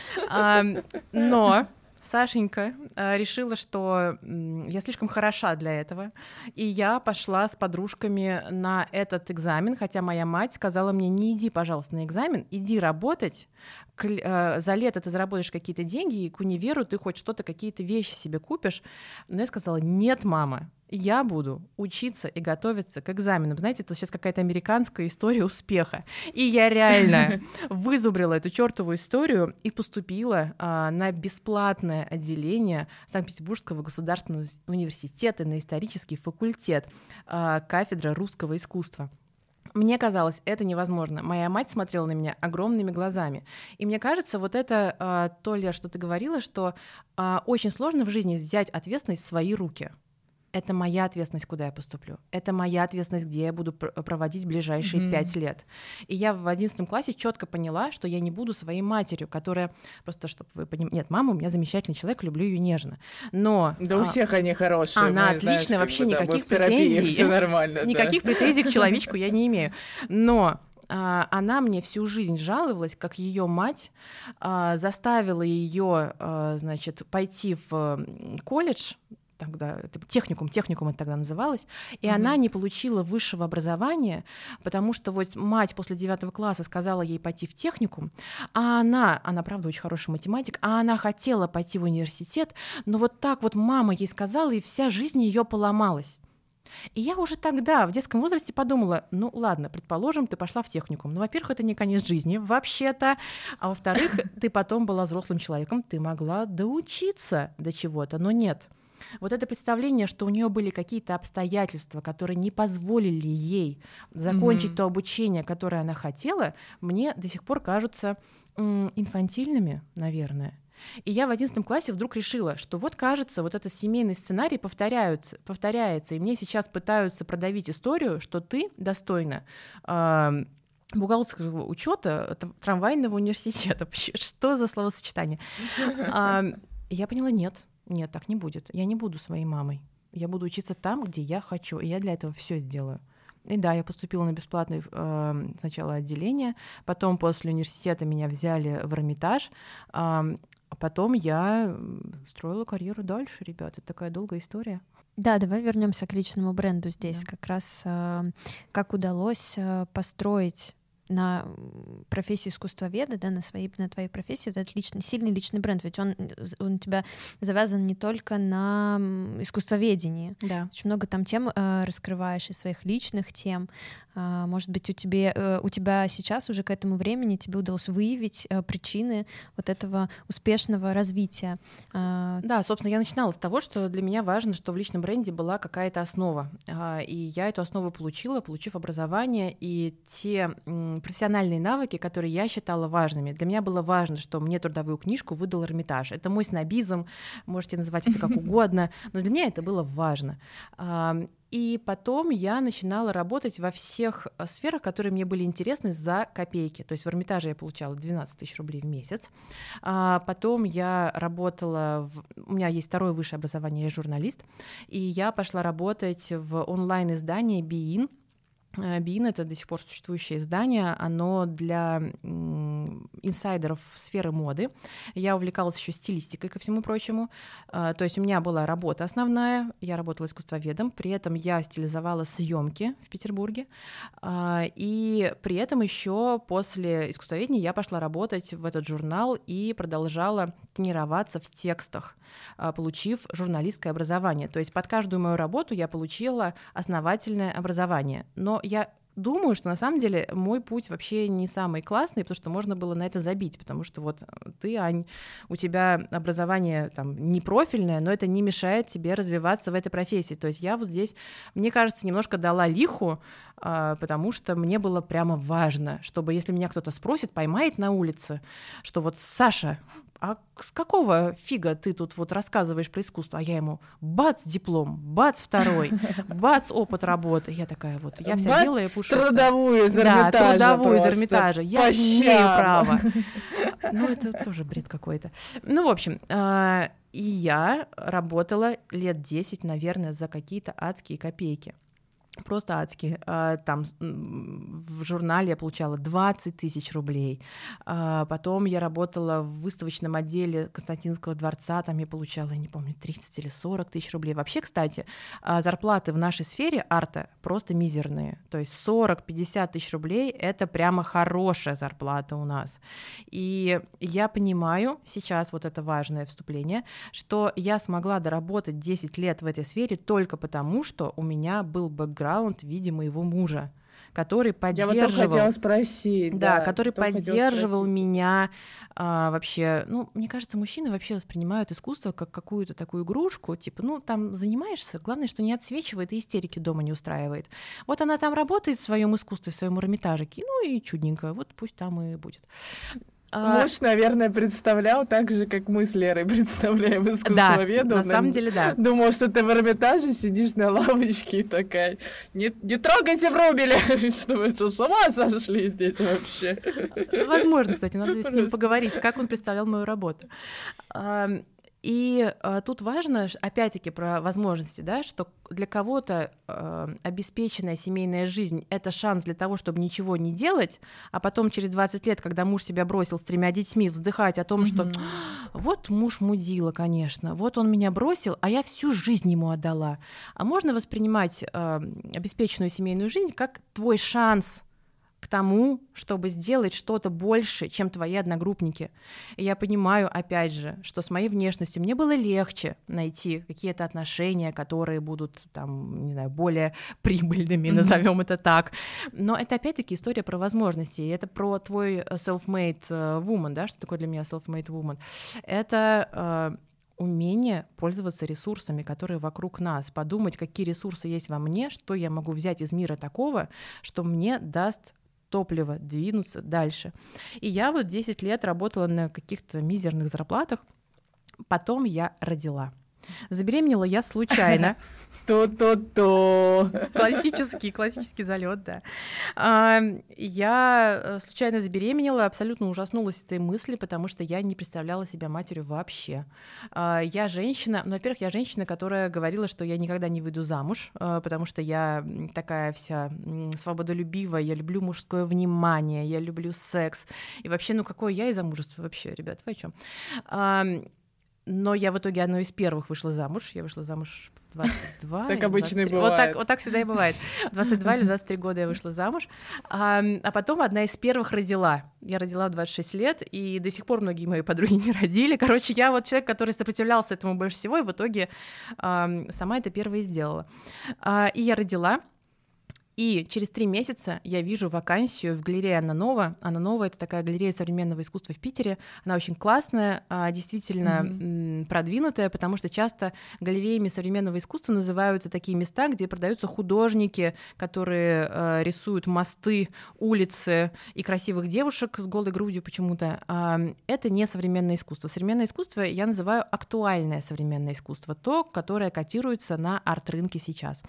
Но Сашенька а, решила, что я слишком хороша для этого, и я пошла с подружками на этот экзамен, хотя моя мать сказала мне, не иди, пожалуйста, на экзамен, иди работать, э, за лето ты заработаешь какие-то деньги, и к универу ты хоть что-то, какие-то вещи себе купишь. Но я сказала, нет, мама, я буду учиться и готовиться к экзаменам. Знаете, это сейчас какая-то американская история успеха. И я реально вызубрила эту чертову историю и поступила а, на бесплатное отделение Санкт-Петербургского государственного университета на исторический факультет а, кафедра русского искусства. Мне казалось, это невозможно. Моя мать смотрела на меня огромными глазами. И мне кажется, вот это а, то, Лер, что ты говорила, что а, очень сложно в жизни взять ответственность в свои руки. Это моя ответственность, куда я поступлю. Это моя ответственность, где я буду пр- проводить ближайшие пять лет. И я в одиннадцатом классе четко поняла, что я не буду своей матерью, которая просто, чтобы вы понимали, нет, мама у меня замечательный человек, люблю ее нежно, но Да у а, всех они хорошие. она мы, знаешь, отличная, как вообще да, никаких претензий. Все нормально. да. Никаких претензий к человечку я не имею. Но а, она мне всю жизнь жаловалась, как ее мать а, заставила ее, а, значит, пойти в колледж, тогда это техникум, техникум это тогда называлось, и mm-hmm. она не получила высшего образования, потому что вот мать после девятого класса сказала ей пойти в техникум, а она, она правда очень хороший математик, а она хотела пойти в университет, но вот так вот мама ей сказала, и вся жизнь ее поломалась. И я уже тогда, в детском возрасте, подумала, ну ладно, предположим, ты пошла в техникум. Ну, во-первых, это не конец жизни, вообще-то. А во-вторых, ты потом была взрослым человеком, ты могла доучиться до чего-то, но нет. Вот это представление, что у нее были какие-то обстоятельства, которые не позволили ей закончить mm-hmm. то обучение, которое она хотела, мне до сих пор кажутся инфантильными, наверное. И я в одиннадцатом классе вдруг решила, что вот кажется, вот этот семейный сценарий повторяются, повторяется, и мне сейчас пытаются продавить историю, что ты достойна э, бухгалтерского учета трамвайного университета. Что за словосочетание? Я поняла, нет, нет, так не будет. Я не буду своей мамой. Я буду учиться там, где я хочу, и я для этого все сделаю. И да, я поступила на бесплатное э, сначала отделение, потом после университета меня взяли в Эрмитаж, э, потом я строила карьеру дальше, ребят. Это такая долгая история. Да, давай вернемся к личному бренду здесь. Да. Как раз э, как удалось э, построить на профессии искусствоведа, да, на, своей, на твоей профессии, вот этот личный, сильный личный бренд, ведь он, он у тебя завязан не только на искусствоведении. Да. Очень много там тем э, раскрываешь, из своих личных тем. Э, может быть, у, тебе, э, у тебя сейчас уже к этому времени тебе удалось выявить э, причины вот этого успешного развития. Э, да, собственно, я начинала с того, что для меня важно, что в личном бренде была какая-то основа. Э, и я эту основу получила, получив образование, и те профессиональные навыки, которые я считала важными. Для меня было важно, что мне трудовую книжку выдал Эрмитаж. Это мой снобизм, можете называть это как угодно, но для меня это было важно. И потом я начинала работать во всех э, сферах, которые мне были интересны за копейки. То есть в Эрмитаже я получала 12 тысяч рублей в месяц. А потом я работала... В... У меня есть второе высшее образование, я журналист. И я пошла работать в онлайн-издании «Биин», Бин — это до сих пор существующее издание, оно для инсайдеров сферы моды. Я увлекалась еще стилистикой, ко всему прочему. А, то есть у меня была работа основная, я работала искусствоведом, при этом я стилизовала съемки в Петербурге, а, и при этом еще после искусствоведения я пошла работать в этот журнал и продолжала тренироваться в текстах, получив журналистское образование. То есть под каждую мою работу я получила основательное образование. Но я думаю, что на самом деле мой путь вообще не самый классный, потому что можно было на это забить, потому что вот ты, Ань, у тебя образование там не профильное, но это не мешает тебе развиваться в этой профессии. То есть я вот здесь, мне кажется, немножко дала лиху, потому что мне было прямо важно, чтобы если меня кто-то спросит, поймает на улице, что вот Саша, а с какого фига ты тут вот рассказываешь про искусство? А я ему, бац, диплом, бац, второй, бац, опыт работы. Я такая вот, я вся бац, белая пушистая. трудовую из Эрмитажа Да, трудовую из Эрмитажа. Я имею право. Ну, это тоже бред какой-то. Ну, в общем, а, и я работала лет 10, наверное, за какие-то адские копейки просто адски. А, там в журнале я получала 20 тысяч рублей. А, потом я работала в выставочном отделе Константинского дворца, там я получала, я не помню, 30 или 40 тысяч рублей. Вообще, кстати, а, зарплаты в нашей сфере арта просто мизерные. То есть 40-50 тысяч рублей — это прямо хорошая зарплата у нас. И я понимаю сейчас, вот это важное вступление, что я смогла доработать 10 лет в этой сфере только потому, что у меня был бэкграунд бэкграунд в виде моего мужа который поддерживал... Я вот хотела спросить. Да, да который поддерживал меня а, вообще... Ну, мне кажется, мужчины вообще воспринимают искусство как какую-то такую игрушку, типа, ну, там занимаешься, главное, что не отсвечивает и истерики дома не устраивает. Вот она там работает в своем искусстве, в своем эрмитажике, ну и чудненько, вот пусть там и будет. А... Муж, наверное, представлял так же, как мы с Лерой представляем искусствоведу. Да, на самом деле, да. Думал, что ты в Эрмитаже сидишь на лавочке и такая, не, не трогайте Врубеля, что вы что, с ума сошли здесь вообще? Возможно, кстати, надо с ним поговорить, как он представлял мою работу. И э, тут важно, опять-таки, про возможности, да, что для кого-то э, обеспеченная семейная жизнь — это шанс для того, чтобы ничего не делать, а потом через 20 лет, когда муж тебя бросил с тремя детьми, вздыхать о том, что вот муж мудила, конечно, вот он меня бросил, а я всю жизнь ему отдала. А можно воспринимать э, обеспеченную семейную жизнь как твой шанс к тому, чтобы сделать что-то больше, чем твои одногруппники. И я понимаю, опять же, что с моей внешностью мне было легче найти какие-то отношения, которые будут там, не знаю, более прибыльными, назовем это так. Но это опять-таки история про возможности, и это про твой э, self-made э, woman, да, что такое для меня self-made woman. Это э, умение пользоваться ресурсами, которые вокруг нас, подумать, какие ресурсы есть во мне, что я могу взять из мира такого, что мне даст топливо двинуться дальше. И я вот 10 лет работала на каких-то мизерных зарплатах, потом я родила. Забеременела я случайно. То-то-то. Классический, классический залет, да. А, Я э, случайно забеременела, абсолютно ужаснулась этой мысли, потому что я не представляла себя матерью вообще. А, Я женщина, ну, во-первых, я женщина, которая говорила, что я никогда не выйду замуж, э, потому что я такая вся свободолюбивая, я люблю мужское внимание, я люблю секс. И вообще, ну, какое я из замужества вообще, ребят, вы о чем? Но я в итоге одной из первых вышла замуж. Я вышла замуж в 22. Так обычно и 23. Вот так, бывает. вот так всегда и бывает. В 22 или 23 года я вышла замуж. А, а потом одна из первых родила. Я родила в 26 лет, и до сих пор многие мои подруги не родили. Короче, я вот человек, который сопротивлялся этому больше всего, и в итоге ам, сама это первое сделала. А, и я родила. И через три месяца я вижу вакансию в галерее Анна Нова. Анна Нова — это такая галерея современного искусства в Питере. Она очень классная, а, действительно м, продвинутая, потому что часто галереями современного искусства называются такие места, где продаются художники, которые э, рисуют мосты, улицы и красивых девушек с голой грудью почему-то. А, Это не современное искусство. Современное искусство я называю актуальное современное искусство, то, которое котируется на арт-рынке сейчас.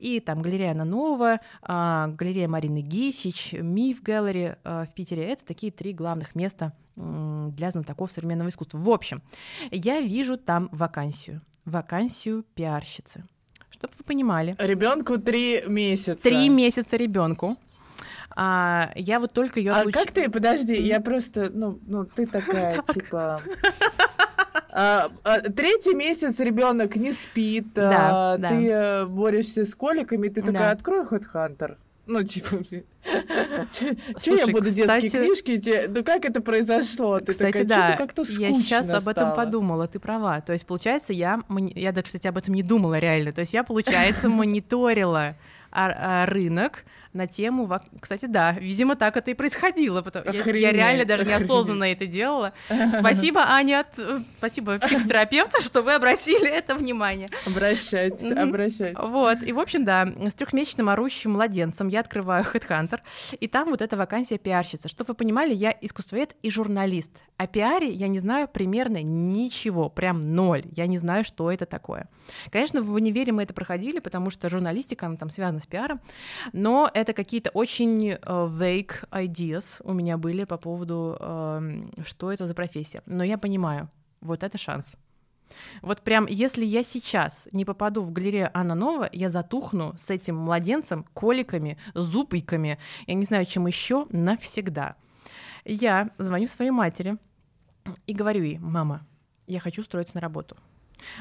И там галерея Анна Нова, а, галерея Марины Гисич, Миф Gallery а, в Питере. Это такие три главных места для знатоков современного искусства. В общем, я вижу там вакансию. Вакансию пиарщицы. Чтобы вы понимали. Ребенку три месяца. Три месяца ребенку. А, я вот только ее А как ты, подожди, я просто, ну, ну ты такая, типа... а, а, Третий месяц ребенок не спит, Да, а, да. ты э, борешься с коликами, ты Да. такая, открой Headhunter. Ну, типа, что я буду детские книжки? Ну, как это произошло? Ты Кстати, такая, да, «Чё-то как-то я сейчас об этом стало». подумала, ты права. То есть, получается, я, я, да, кстати, об этом не думала реально. То есть я, получается, мониторила а, рынок на тему... Кстати, да, видимо, так это и происходило. потому- Я, я реально даже охренеть. неосознанно это делала. Спасибо, Аня, от- э, спасибо психотерапевту, что вы обратили это внимание. Обращайтесь, обращайтесь. Вот, и, в общем, да, с трехмесячным орущим младенцем я открываю Headhunter, и там вот эта вакансия пиарщица. Чтобы вы понимали, я искусствовед и журналист. О пиаре я не знаю примерно ничего, прям ноль. Я не знаю, что это такое. Конечно, в универе мы это проходили, потому что журналистика, она там связана с пиаром, но это какие-то очень э, vague ideas у меня были по поводу, эм, что это за профессия. Но я понимаю, вот это шанс. Вот прям, если я сейчас не попаду в галерею Анна Нова, я затухну с этим младенцем, коликами, зубиками, я не знаю, чем еще, навсегда. Я звоню своей матери и говорю ей, мама, я хочу устроиться на работу.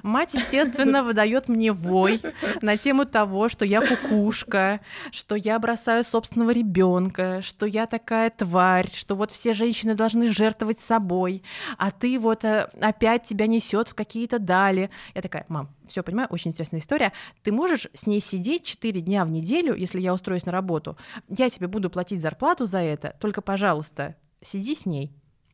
Мать, естественно, выдает мне вой на тему того, что я кукушка, что я бросаю собственного ребенка, что я такая тварь, что вот все женщины должны жертвовать собой, а ты вот э, опять тебя несет в какие-то дали. Я такая, мам, все понимаю, очень интересная история. Ты можешь с ней сидеть 4 дня в неделю, если я устроюсь на работу. Я тебе буду платить зарплату за это, только, пожалуйста, сиди с ней.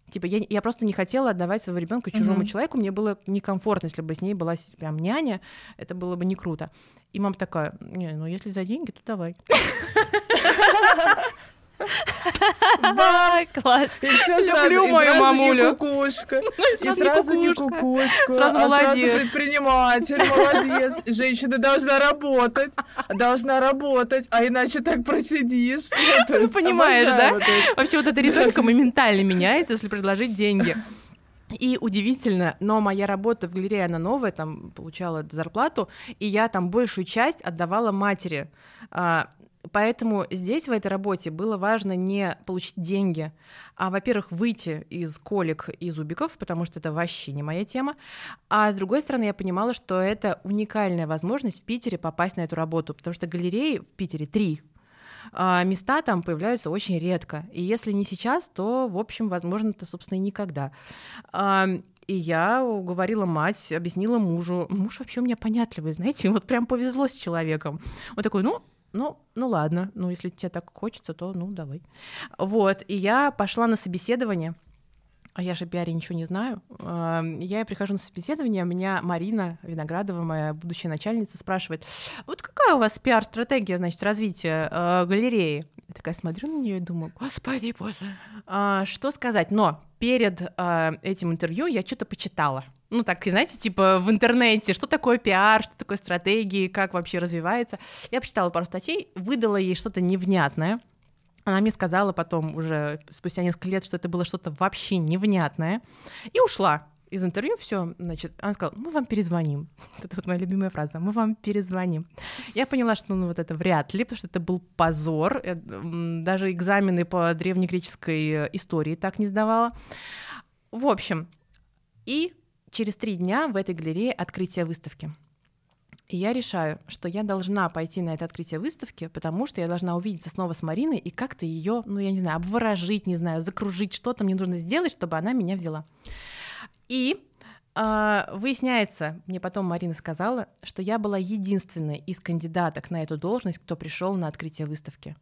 Типа, я, я просто не хотела отдавать своего ребенка чужому Мгм. человеку. Мне было некомфортно, если бы с ней была прям няня. Это было бы не круто. И мама такая: не, ну если за деньги, то давай. Класс. И всё Люблю сразу, и мою сразу мамулю. Не кукушка. И сразу не кукушка. Сразу а молодец. сразу предприниматель, молодец. Женщина должна работать. Должна работать, а иначе так просидишь. Ну, понимаешь, да? Вообще вот эта риторика моментально меняется, если предложить деньги. И удивительно, но моя работа в галерее, она новая, там получала зарплату, и я там большую часть отдавала матери. А, Поэтому здесь, в этой работе, было важно не получить деньги, а, во-первых, выйти из колик и зубиков, потому что это вообще не моя тема. А с другой стороны, я понимала, что это уникальная возможность в Питере попасть на эту работу, потому что галереи в Питере три, а места там появляются очень редко. И если не сейчас, то, в общем, возможно, это, собственно, и никогда. И я уговорила мать, объяснила мужу. Муж вообще у меня понятливый, знаете, вот прям повезло с человеком. Он такой, ну, ну, ну ладно, ну если тебе так хочется, то ну давай. Вот, и я пошла на собеседование, а я же пиаре ничего не знаю. Я прихожу на собеседование, меня Марина Виноградова, моя будущая начальница, спрашивает, вот какая у вас пиар-стратегия, значит, развития э, галереи? Я такая смотрю на нее и думаю, господи боже, а, что сказать? Но перед э, этим интервью я что-то почитала. Ну, так, знаете, типа в интернете, что такое пиар, что такое стратегии, как вообще развивается. Я почитала пару статей, выдала ей что-то невнятное. Она мне сказала потом, уже спустя несколько лет, что это было что-то вообще невнятное, и ушла из интервью все, значит, она сказала, мы вам перезвоним. Это вот моя любимая фраза, мы вам перезвоним. Я поняла, что ну вот это вряд ли, потому что это был позор. Э, даже экзамены по древнегреческой э, истории так не сдавала. В общем, и через три дня в этой галерее открытие выставки. И я решаю, что я должна пойти на это открытие выставки, потому что я должна увидеться снова с Мариной и как-то ее, ну, я не знаю, обворожить, не знаю, закружить, что-то мне нужно сделать, чтобы она меня взяла. И э, выясняется, мне потом Марина сказала, что я была единственной из кандидаток на эту должность, кто пришел на открытие выставки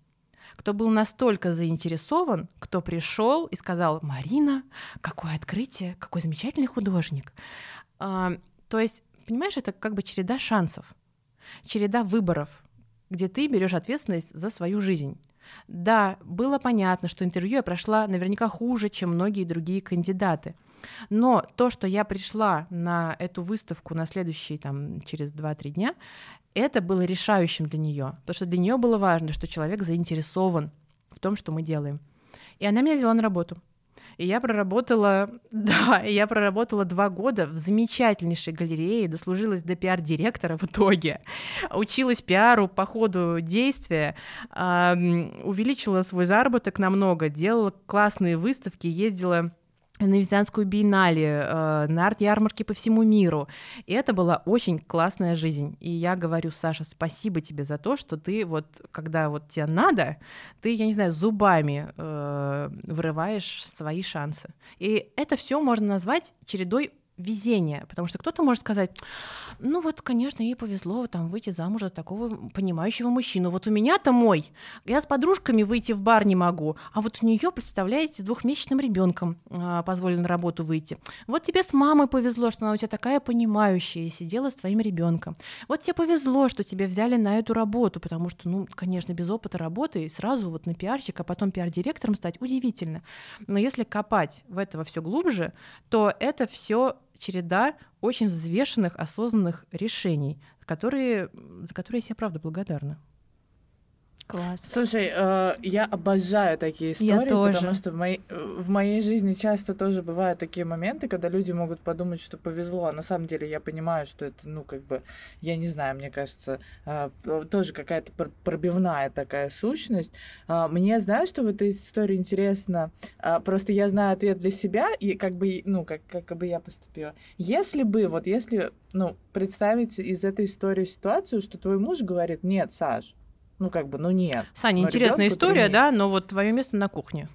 кто был настолько заинтересован, кто пришел и сказал, Марина, какое открытие, какой замечательный художник. А, то есть, понимаешь, это как бы череда шансов, череда выборов, где ты берешь ответственность за свою жизнь. Да, было понятно, что интервью я прошла наверняка хуже, чем многие другие кандидаты. Но то, что я пришла на эту выставку на следующий, там, через 2-3 дня, это было решающим для нее, потому что для нее было важно, что человек заинтересован в том, что мы делаем. И она меня взяла на работу. И я проработала, да, я проработала два года в замечательнейшей галерее, дослужилась до пиар-директора в итоге, училась пиару по ходу действия, увеличила свой заработок намного, делала классные выставки, ездила на Венецианскую биеннале, э, на арт-ярмарке по всему миру. И это была очень классная жизнь. И я говорю, Саша, спасибо тебе за то, что ты вот, когда вот тебе надо, ты, я не знаю, зубами э, вырываешь свои шансы. И это все можно назвать чередой везение, потому что кто-то может сказать, ну вот, конечно, ей повезло там выйти замуж за такого понимающего мужчину. Вот у меня-то мой, я с подружками выйти в бар не могу, а вот у нее, представляете, с двухмесячным ребенком э, позволено на работу выйти. Вот тебе с мамой повезло, что она у тебя такая понимающая и сидела с твоим ребенком. Вот тебе повезло, что тебя взяли на эту работу, потому что, ну, конечно, без опыта работы сразу вот на пиарщик, а потом пиар-директором стать удивительно. Но если копать в этого все глубже, то это все череда очень взвешенных, осознанных решений, которые, за которые я себе правда благодарна. Класс. Слушай, э, я обожаю такие истории, я тоже. потому что в моей, в моей жизни часто тоже бывают такие моменты, когда люди могут подумать, что повезло, а на самом деле я понимаю, что это, ну, как бы, я не знаю, мне кажется, э, тоже какая-то пробивная такая сущность. Э, мне, знаешь, что в этой истории интересно? Э, просто я знаю ответ для себя, и как бы, ну, как, как бы я поступила. Если бы, вот если, ну, представить из этой истории ситуацию, что твой муж говорит, нет, Саш, ну, как бы, ну нет. Саня, интересная история, да, но вот твое место на кухне.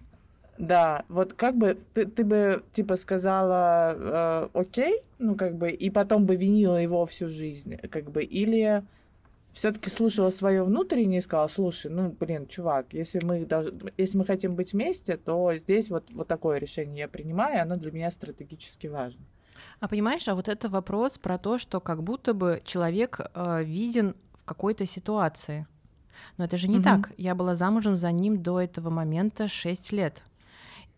Да, вот как бы ты, ты бы типа сказала э, окей, ну как бы, и потом бы винила его всю жизнь, как бы, или все-таки слушала свое внутреннее и сказала, слушай, ну блин, чувак, если мы даже, если мы хотим быть вместе, то здесь вот вот такое решение я принимаю, и оно для меня стратегически важно. А понимаешь, а вот это вопрос про то, что как будто бы человек э, виден в какой-то ситуации. Но это же не угу. так. Я была замужем за ним до этого момента 6 лет.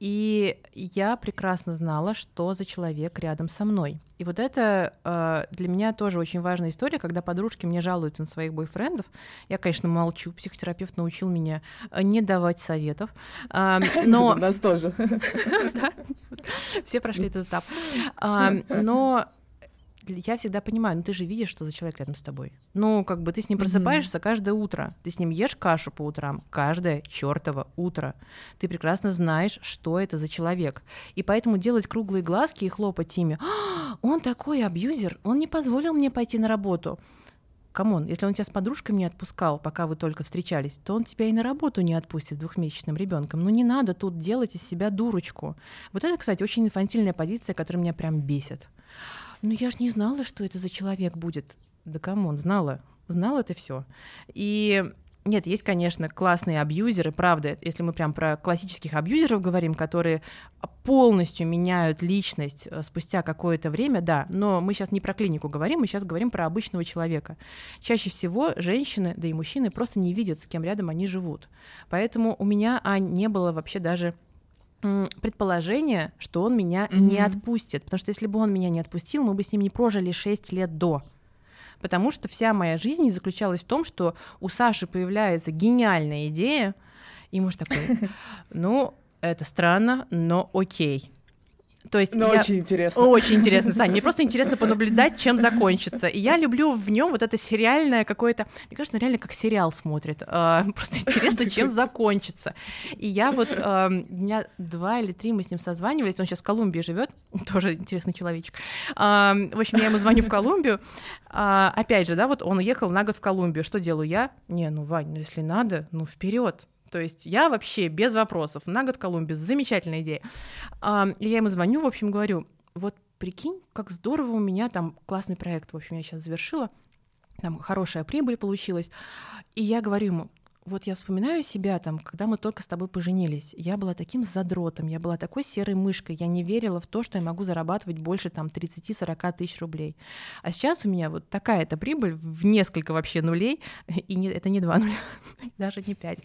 И я прекрасно знала, что за человек рядом со мной. И вот это э, для меня тоже очень важная история, когда подружки мне жалуются на своих бойфрендов. Я, конечно, молчу. Психотерапевт научил меня э, не давать советов. Э, но... Нас тоже. Все прошли этот этап. Э, но я всегда понимаю, ну ты же видишь, что за человек рядом с тобой. Ну, как бы ты с ним просыпаешься mm-hmm. каждое утро, ты с ним ешь кашу по утрам, каждое чертово утро. Ты прекрасно знаешь, что это за человек. И поэтому делать круглые глазки и хлопать ими, «А, он такой абьюзер, он не позволил мне пойти на работу. Come on, если он тебя с подружками не отпускал, пока вы только встречались, то он тебя и на работу не отпустит двухмесячным ребенком. Ну не надо тут делать из себя дурочку. Вот это, кстати, очень инфантильная позиция, которая меня прям бесит. Ну я ж не знала, что это за человек будет. Да come on, знала? Знала это все. И нет, есть, конечно, классные абьюзеры, правда, если мы прям про классических абьюзеров говорим, которые полностью меняют личность э, спустя какое-то время, да, но мы сейчас не про клинику говорим, мы сейчас говорим про обычного человека. Чаще всего женщины, да и мужчины просто не видят, с кем рядом они живут. Поэтому у меня а, не было вообще даже предположение, что он меня mm-hmm. не отпустит. Потому что если бы он меня не отпустил, мы бы с ним не прожили 6 лет до. Потому что вся моя жизнь заключалась в том, что у Саши появляется гениальная идея, и муж такой, ну, это странно, но окей. То есть Но я... очень интересно. Очень интересно, Саня. Мне просто интересно понаблюдать, чем закончится. И я люблю в нем вот это сериальное какое-то... Мне кажется, реально как сериал смотрит. А, просто интересно, чем закончится. И я вот... А, дня два или три мы с ним созванивались. Он сейчас в Колумбии живет. Тоже интересный человечек. А, в общем, я ему звоню в Колумбию. Опять же, да, вот он уехал на год в Колумбию. Что делаю я? Не, ну, Вань, ну если надо, ну вперед то есть я вообще без вопросов. На год Колумбия, замечательная идея. И я ему звоню, в общем, говорю, вот прикинь, как здорово у меня там классный проект, в общем, я сейчас завершила, там хорошая прибыль получилась. И я говорю ему, вот я вспоминаю себя там, когда мы только с тобой поженились. Я была таким задротом, я была такой серой мышкой, я не верила в то, что я могу зарабатывать больше там 30-40 тысяч рублей. А сейчас у меня вот такая-то прибыль в несколько вообще нулей, и не, это не два нуля, даже не пять.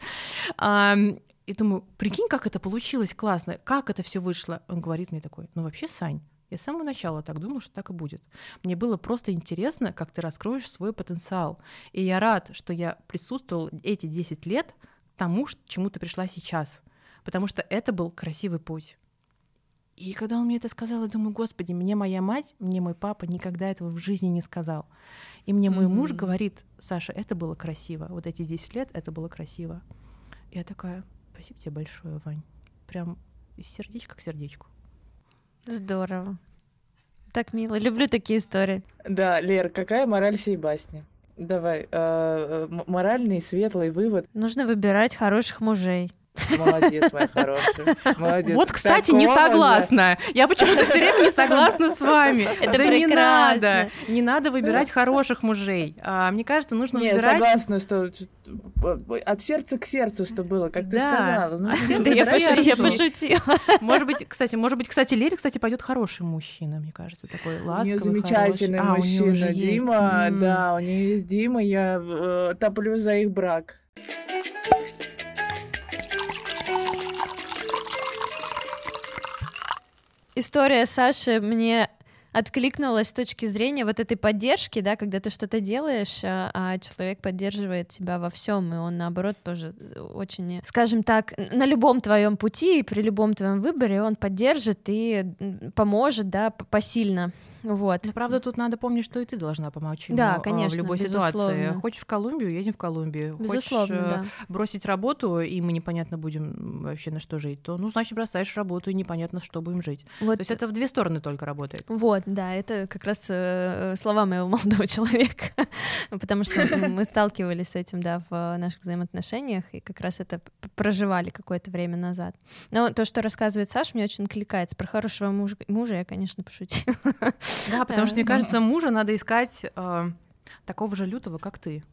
И думаю, прикинь, как это получилось классно, как это все вышло. Он говорит мне такой, ну вообще, Сань, я с самого начала так думала, что так и будет. Мне было просто интересно, как ты раскроешь свой потенциал. И я рад, что я присутствовал эти 10 лет тому, чему ты пришла сейчас. Потому что это был красивый путь. И когда он мне это сказал, я думаю, господи, мне моя мать, мне мой папа никогда этого в жизни не сказал. И мне мой mm-hmm. муж говорит, Саша, это было красиво. Вот эти 10 лет это было красиво. Я такая, спасибо тебе большое, Вань. Прям из сердечка к сердечку. Здорово. Так мило. Люблю такие истории. Да, Лер, какая мораль всей басни? Давай, э, э моральный светлый вывод. Нужно выбирать хороших мужей. Молодец, моя хорошая. Молодец. Вот, кстати, не согласна. Я почему-то все время не согласна с вами. Это да не надо. Не надо выбирать хороших мужей. А, мне кажется, нужно не, выбирать... согласна, что от сердца к сердцу, что было, как ты сказала. Ну, я пошутила. Может быть, кстати, может быть, кстати, Лере, кстати, пойдет хороший мужчина, мне кажется, такой ласковый, У нее замечательный мужчина, Дима, да, у нее есть Дима, я э, топлю за их брак. история Саши мне откликнулась с точки зрения вот этой поддержки, да, когда ты что-то делаешь, а, а человек поддерживает тебя во всем, и он наоборот тоже очень, скажем так, на любом твоем пути и при любом твоем выборе он поддержит и поможет, да, посильно. Вот. Но, правда, тут надо помнить, что и ты должна помочь ему да, а, конечно, в любой безусловно. ситуации. Хочешь в Колумбию, едем в Колумбию. Безусловно, Хочешь да. бросить работу, и мы непонятно будем вообще на что жить, то, ну, значит, бросаешь работу, и непонятно, что будем жить. Вот. То есть это в две стороны только работает. Вот, да, это как раз э, слова моего молодого человека, потому что мы сталкивались с этим, да, в наших взаимоотношениях, и как раз это проживали какое-то время назад. Но то, что рассказывает Саша, мне очень кликается. Про хорошего мужа, мужа я, конечно, пошутила. Да, потому что, мне кажется, мужа надо искать э, такого же лютого, как ты.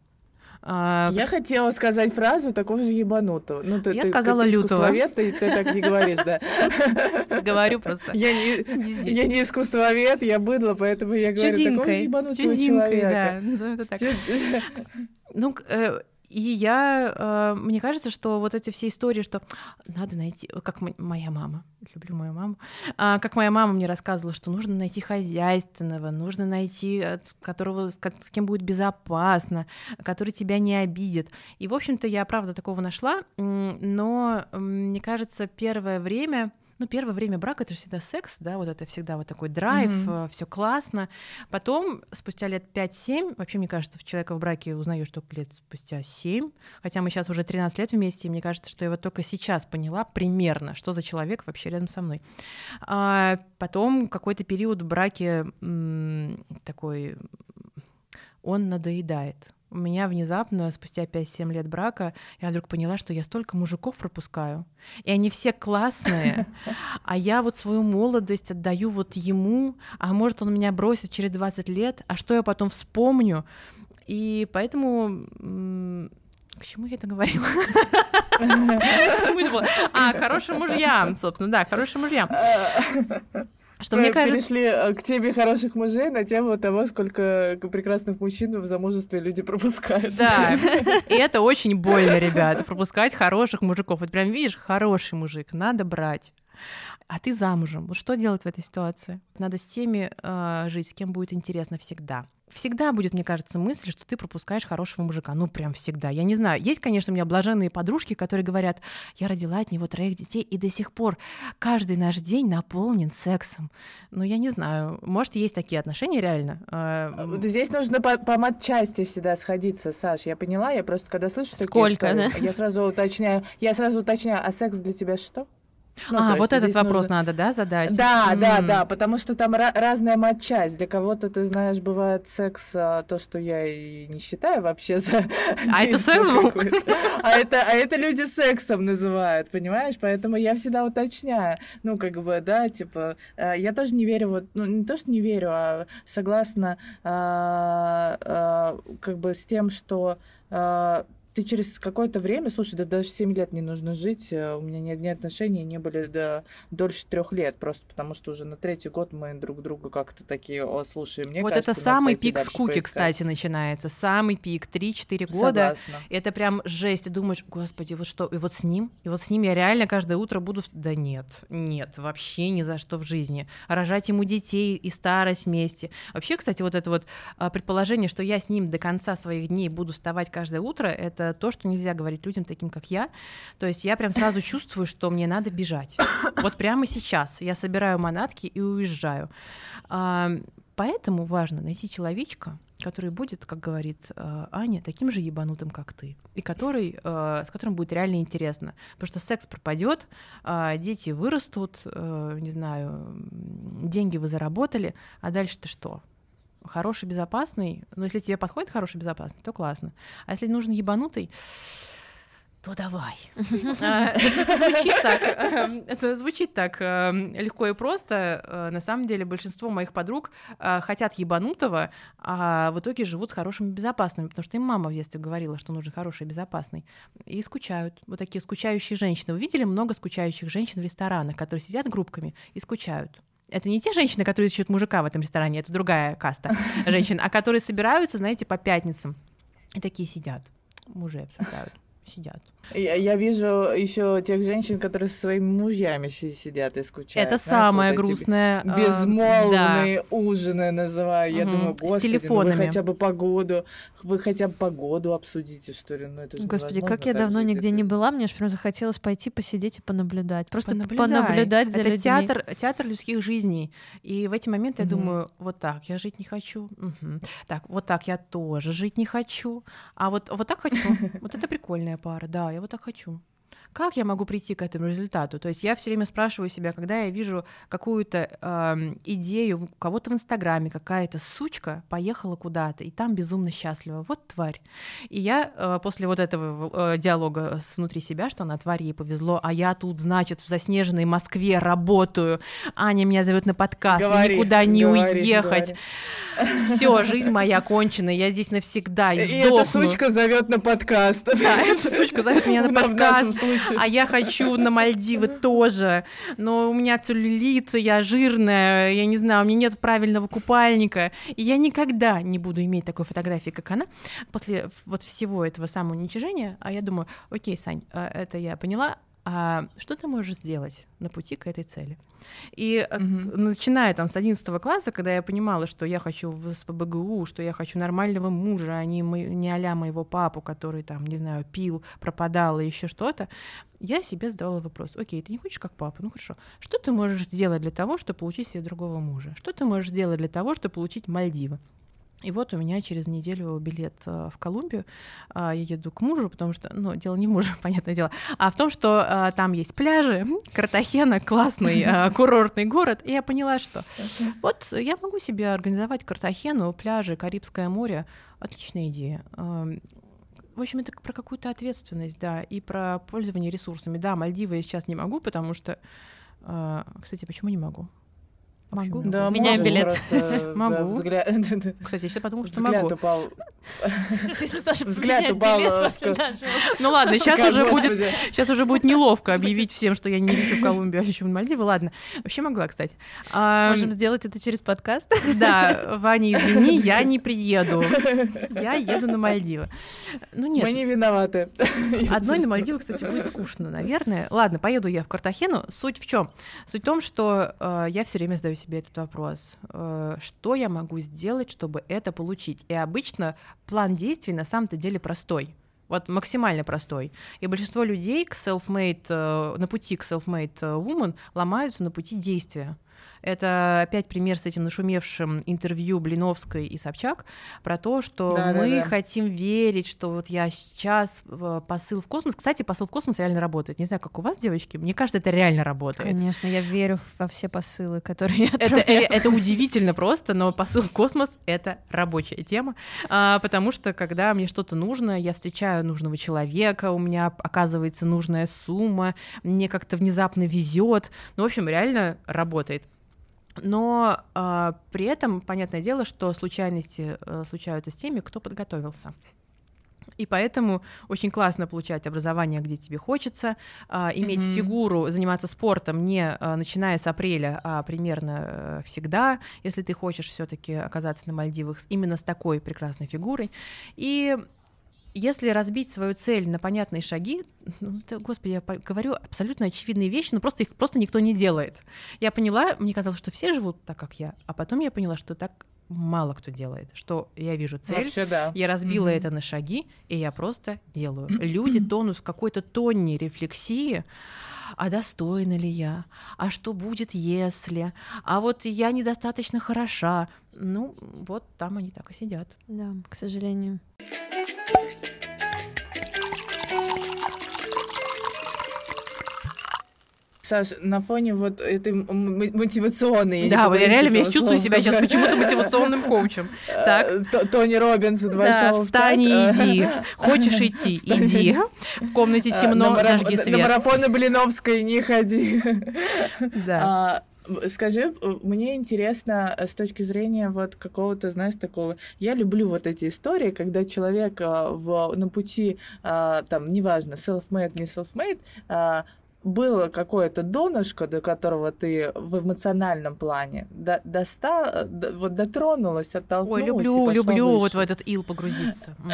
А, я хотела сказать фразу такого же ебанутого. Ну, ты, я ты, сказала ты, лютого. Ты, ты так не говоришь, да. Говорю просто. Я не, я не искусствовед, я быдло, поэтому я говорю такого же ебанутого человека. да, назовем это так. Ну, э, и я, э, мне кажется, что вот эти все истории, что надо найти, как моя мама, люблю мою маму, а, как моя мама мне рассказывала, что нужно найти хозяйственного, нужно найти, э, которого, с кем будет безопасно, который тебя не обидит. И, в общем-то, я, правда, такого нашла, но мне кажется, первое время ну, первое время брака это всегда секс, да, вот это всегда вот такой драйв, mm-hmm. Э, все классно. Потом, спустя лет 5-7, вообще, мне кажется, в человека в браке узнаешь только лет спустя 7, хотя мы сейчас уже 13 лет вместе, и мне кажется, что я вот только сейчас поняла примерно, что за человек вообще рядом со мной. А потом какой-то период в браке м- такой, он надоедает у меня внезапно, спустя 5-7 лет брака, я вдруг поняла, что я столько мужиков пропускаю. И они все классные, а я вот свою молодость отдаю вот ему, а может он меня бросит через 20 лет, а что я потом вспомню? И поэтому к чему я это говорила? А, хорошим мужьям, собственно, да, хорошим мужьям. Что мне кажется... Перешли э, к теме хороших мужей на тему того, сколько прекрасных мужчин в замужестве люди пропускают. Да, и это очень больно, ребята, пропускать хороших мужиков. Вот прям видишь, хороший мужик, надо брать. А ты замужем. Вот что делать в этой ситуации? Надо с теми э, жить, с кем будет интересно всегда всегда будет, мне кажется, мысль, что ты пропускаешь хорошего мужика. Ну, прям всегда. Я не знаю. Есть, конечно, у меня блаженные подружки, которые говорят, я родила от него троих детей, и до сих пор каждый наш день наполнен сексом. Ну, я не знаю. Может, есть такие отношения реально? А, здесь нужно по, по матчасти всегда сходиться, Саш. Я поняла, я просто когда слышу Сколько, такие истории, да? я сразу уточняю, я сразу уточняю, а секс для тебя что? Ну, а, вот этот вопрос нужно... надо, да, задать? Да, mm. да, да, потому что там разная матчасть. Для кого-то, ты знаешь, бывает секс, а, то, что я и не считаю вообще за... А это секс был? А это, а это люди сексом называют, понимаешь? Поэтому я всегда уточняю. Ну, как бы, да, типа, а, я тоже не верю, вот, ну, не то, что не верю, а согласна а, а, как бы с тем, что а, ты через какое-то время, слушай, да даже 7 лет не нужно жить, э, у меня ни, ни отношения не были до, дольше трех лет, просто потому что уже на третий год мы друг друга как-то такие, о, слушай, мне Вот кажется, это самый пик скуки, поискать. кстати, начинается, самый пик, 3-4 года, Согласна. это прям жесть, ты думаешь, господи, вот что, и вот с ним, и вот с ним я реально каждое утро буду, да нет, нет, вообще ни за что в жизни, рожать ему детей и старость вместе. Вообще, кстати, вот это вот а, предположение, что я с ним до конца своих дней буду вставать каждое утро, это то, что нельзя говорить людям таким, как я. То есть я прям сразу чувствую, что мне надо бежать. Вот прямо сейчас я собираю манатки и уезжаю. А, поэтому важно найти человечка, который будет, как говорит э, Аня, таким же ебанутым, как ты, и который, э, с которым будет реально интересно. Потому что секс пропадет, э, дети вырастут, э, не знаю, деньги вы заработали, а дальше-то что? Хороший, безопасный, но если тебе подходит хороший, безопасный, то классно. А если нужен ебанутый, то давай. А, это звучит так, эм, это звучит так эм, легко и просто. Э, на самом деле большинство моих подруг э, хотят ебанутого, а в итоге живут с хорошими безопасными, потому что им мама в детстве говорила, что нужен хороший и безопасный. И скучают. Вот такие скучающие женщины. Вы видели много скучающих женщин в ресторанах, которые сидят группками и скучают. Это не те женщины, которые ищут мужика в этом ресторане, это другая каста женщин, а которые собираются, знаете, по пятницам. И такие сидят, мужи обсуждают, сидят. Я, я вижу еще тех женщин, которые со своими мужьями сидят и скучают. Это знаешь, самое вот грустное. А, безмолвные да. ужины называю. Я угу. думаю, господи, С телефонами. ну вы хотя бы погоду, вы хотя бы погоду обсудите, что ли? Ну, это же Господи, как я давно жить, нигде это... не была, мне аж прям захотелось пойти посидеть и понаблюдать. Просто Понаблюдай. понаблюдать за это людьми. театр, театр людских жизней. И в эти моменты угу. я думаю, вот так, я жить не хочу. Угу. Так, вот так я тоже жить не хочу. А вот, вот так хочу. Вот это прикольная пара, да я вот так хочу как я могу прийти к этому результату? То есть я все время спрашиваю себя, когда я вижу какую-то э, идею у кого-то в Инстаграме, какая-то сучка поехала куда-то, и там безумно счастлива. Вот тварь. И я э, после вот этого э, диалога с внутри себя, что она тварь, ей повезло, а я тут, значит, в заснеженной Москве работаю, Аня меня зовет на подкаст, говори, никуда не говори, уехать. Все, жизнь моя кончена, я здесь навсегда и, и эта сучка зовет на подкаст. Да, эта сучка зовет меня на подкаст. А я хочу на Мальдивы тоже, но у меня целлюлит, я жирная, я не знаю, у меня нет правильного купальника, и я никогда не буду иметь такой фотографии, как она, после вот всего этого самоуничижения, а я думаю, окей, Сань, а, это я поняла, а что ты можешь сделать на пути к этой цели? И mm-hmm. начиная там с 11 класса, когда я понимала, что я хочу в СПБГУ, что я хочу нормального мужа, а не, мы, не а моего папу, который там, не знаю, пил, пропадал и еще что-то, я себе задавала вопрос, окей, ты не хочешь как папа? Ну хорошо, что ты можешь сделать для того, чтобы получить себе другого мужа? Что ты можешь сделать для того, чтобы получить Мальдивы? И вот у меня через неделю билет э, в Колумбию. А, я еду к мужу, потому что, ну, дело не мужа, понятное дело, а в том, что а, там есть пляжи, Картахена, классный а, курортный город. И я поняла, что вот я могу себе организовать Картахену, пляжи, Карибское море. Отличная идея. В общем, это про какую-то ответственность, да, и про пользование ресурсами. Да, Мальдивы я сейчас не могу, потому что... Кстати, почему не могу? Могу. Да, Меняем билет. Могу. Взгляд... Кстати, я сейчас подумала, что взгляд могу. упал. Если Саша Взгляд упал. э, Ну ладно, сейчас уже будет, сейчас уже будет неловко объявить всем, что я не лечу в Колумбию, а лечу в Мальдивы. Ладно, вообще могла, кстати. Можем сделать это через подкаст. Да, Ваня, извини, я не приеду. Я еду на Мальдивы. Ну нет, Мы не виноваты. Одной на Мальдивы, кстати, будет скучно, наверное. Ладно, поеду я в Картахену. Суть в чем? Суть в том, что э, я все время задаю себе этот вопрос: э, что я могу сделать, чтобы это получить? И обычно план действий на самом-то деле простой. Вот максимально простой. И большинство людей к self-made, э, на пути к self-made э, woman ломаются на пути действия. Это опять пример с этим нашумевшим интервью Блиновской и Собчак про то, что Да, да, мы да. хотим верить, что вот я сейчас э, посыл в космос. Кстати, посыл в космос реально работает. Не знаю, как у вас, девочки, мне кажется, это реально работает. Конечно, я верю во все посылы, которые я Это, э, это удивительно просто, но посыл в космос — это рабочая тема, А, потому что когда мне что-то нужно, я встречаю нужного человека, у меня оказывается нужная сумма, мне как-то внезапно везет, ну, в общем, реально работает. Но а, при этом, понятное дело, что случайности э, случаются с теми, кто подготовился. И поэтому очень классно получать образование, где тебе хочется, а, иметь Мгм. фигуру, заниматься спортом не а, начиная с апреля, а примерно э, всегда, если ты хочешь все-таки оказаться на Мальдивах именно с такой прекрасной фигурой. И если разбить свою цель на понятные шаги, ну, это, господи, я говорю абсолютно очевидные вещи, но просто их просто никто не делает. Я поняла, мне казалось, что все живут так, как я, а потом я поняла, что так мало кто делает, что я вижу цель, Вообще, да. я разбила Мгм. это на шаги, и я просто делаю. Люди тонут в какой-то тонне рефлексии. А достойна ли я? А что будет, если? А вот я недостаточно хороша. Ну, вот там они так и сидят. Да, к сожалению. Саш, на фоне вот этой мотивационной... да, вот я реально я чувствую себя сейчас почему-то мотивационным коучем. Так. Э, Тони Робинс, два Да, встань и иди. Хочешь идти, иди. В комнате Э, темно, на зажги На свет. марафоны Блиновской не ходи. Да. А, Скажи, э, мне интересно э, с точки зрения вот какого-то, знаешь, такого... Я люблю вот эти истории, когда человек а, в, на пути, а, там, неважно, self-made, не self-made, а, было какое-то донышко, до которого ты в эмоциональном плане до- доста, д- вот дотронулась, оттолкнулась Ой, люблю, люблю вот выше. в этот ил погрузиться.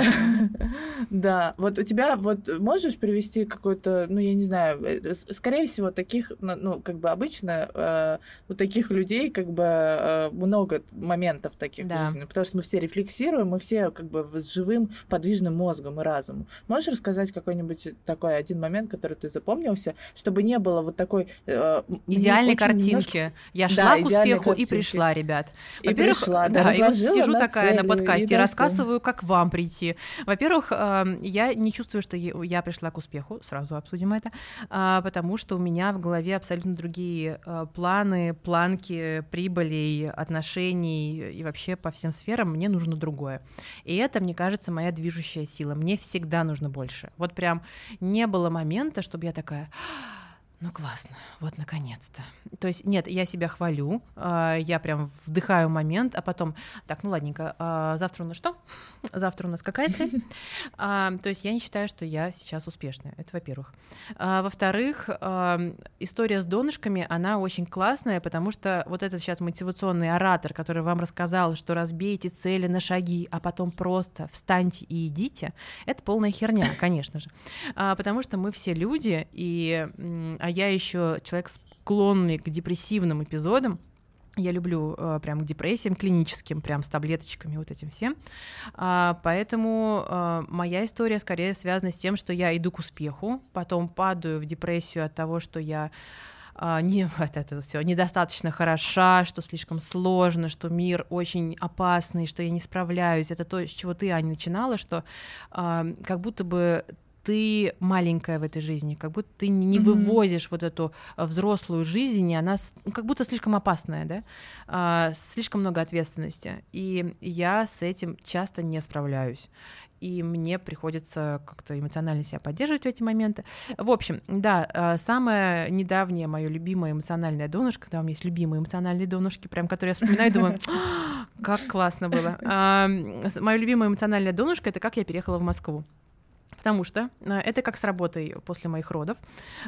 Да, вот у тебя вот можешь привести какой-то, ну я не знаю, э, с- скорее всего таких, ну, ну, как бы обычно э, у таких людей как бы э, много моментов таких потому что мы все рефлексируем, мы все как бы с живым подвижным мозгом и разумом. Можешь рассказать какой-нибудь такой один момент, который ты запомнился, чтобы не было вот такой э, Идеальной очень немножко- картинки. Я Да, шла к идеальной успеху и картинки. пришла, ребят. И Во-первых, пришла, да, да, и вот сижу на такая на цели, подкасте и и да, рассказываю, как вам прийти. Во-первых, эм, я не чувствую, что я пришла к успеху, сразу обсудим это, а, потому что у меня в голове абсолютно другие э, планы, планки прибылей, отношений и вообще по всем сферам мне нужно другое. И это, мне кажется, моя движущая сила. Мне всегда нужно больше. Вот прям не было момента, чтобы я такая Ну классно, вот наконец-то. То есть нет, я себя хвалю, э, я прям вдыхаю момент, а потом, так, ну ладненько, э, завтра у нас что? Завтра у нас какая цель? А, то есть я не считаю, что я сейчас успешная, это во-первых. А, во-вторых, э, история с донышками, она очень классная, потому что вот этот сейчас мотивационный оратор, который вам рассказал, что разбейте цели на шаги, а потом просто встаньте и идите, это полная херня, конечно же. А, потому что мы все люди, и я еще человек склонный к депрессивным эпизодам, я люблю э, прям к депрессиям клиническим, прям с таблеточками, вот этим всем. А, поэтому э, моя история скорее связана с тем, что я иду к успеху, потом падаю в депрессию от того, что я а, не, вот это все недостаточно хороша, что слишком сложно, что мир очень опасный, что я не справляюсь. Это то, с чего ты, Аня, начинала, что а, как будто бы ты маленькая в этой жизни, как будто ты не mm-hmm. вывозишь вот эту э, взрослую жизнь, и она ну, как будто слишком опасная, да, а, слишком много ответственности. И я с этим часто не справляюсь. И мне приходится как-то эмоционально себя поддерживать в эти моменты. В общем, да, э, самое недавнее мое любимое эмоциональное донышко, да, у меня есть любимые эмоциональные донышки, прям которые я вспоминаю и думаю, как классно было. Мое любимое эмоциональное донышко — это как я переехала в Москву. Потому что э, это как с работой после моих родов.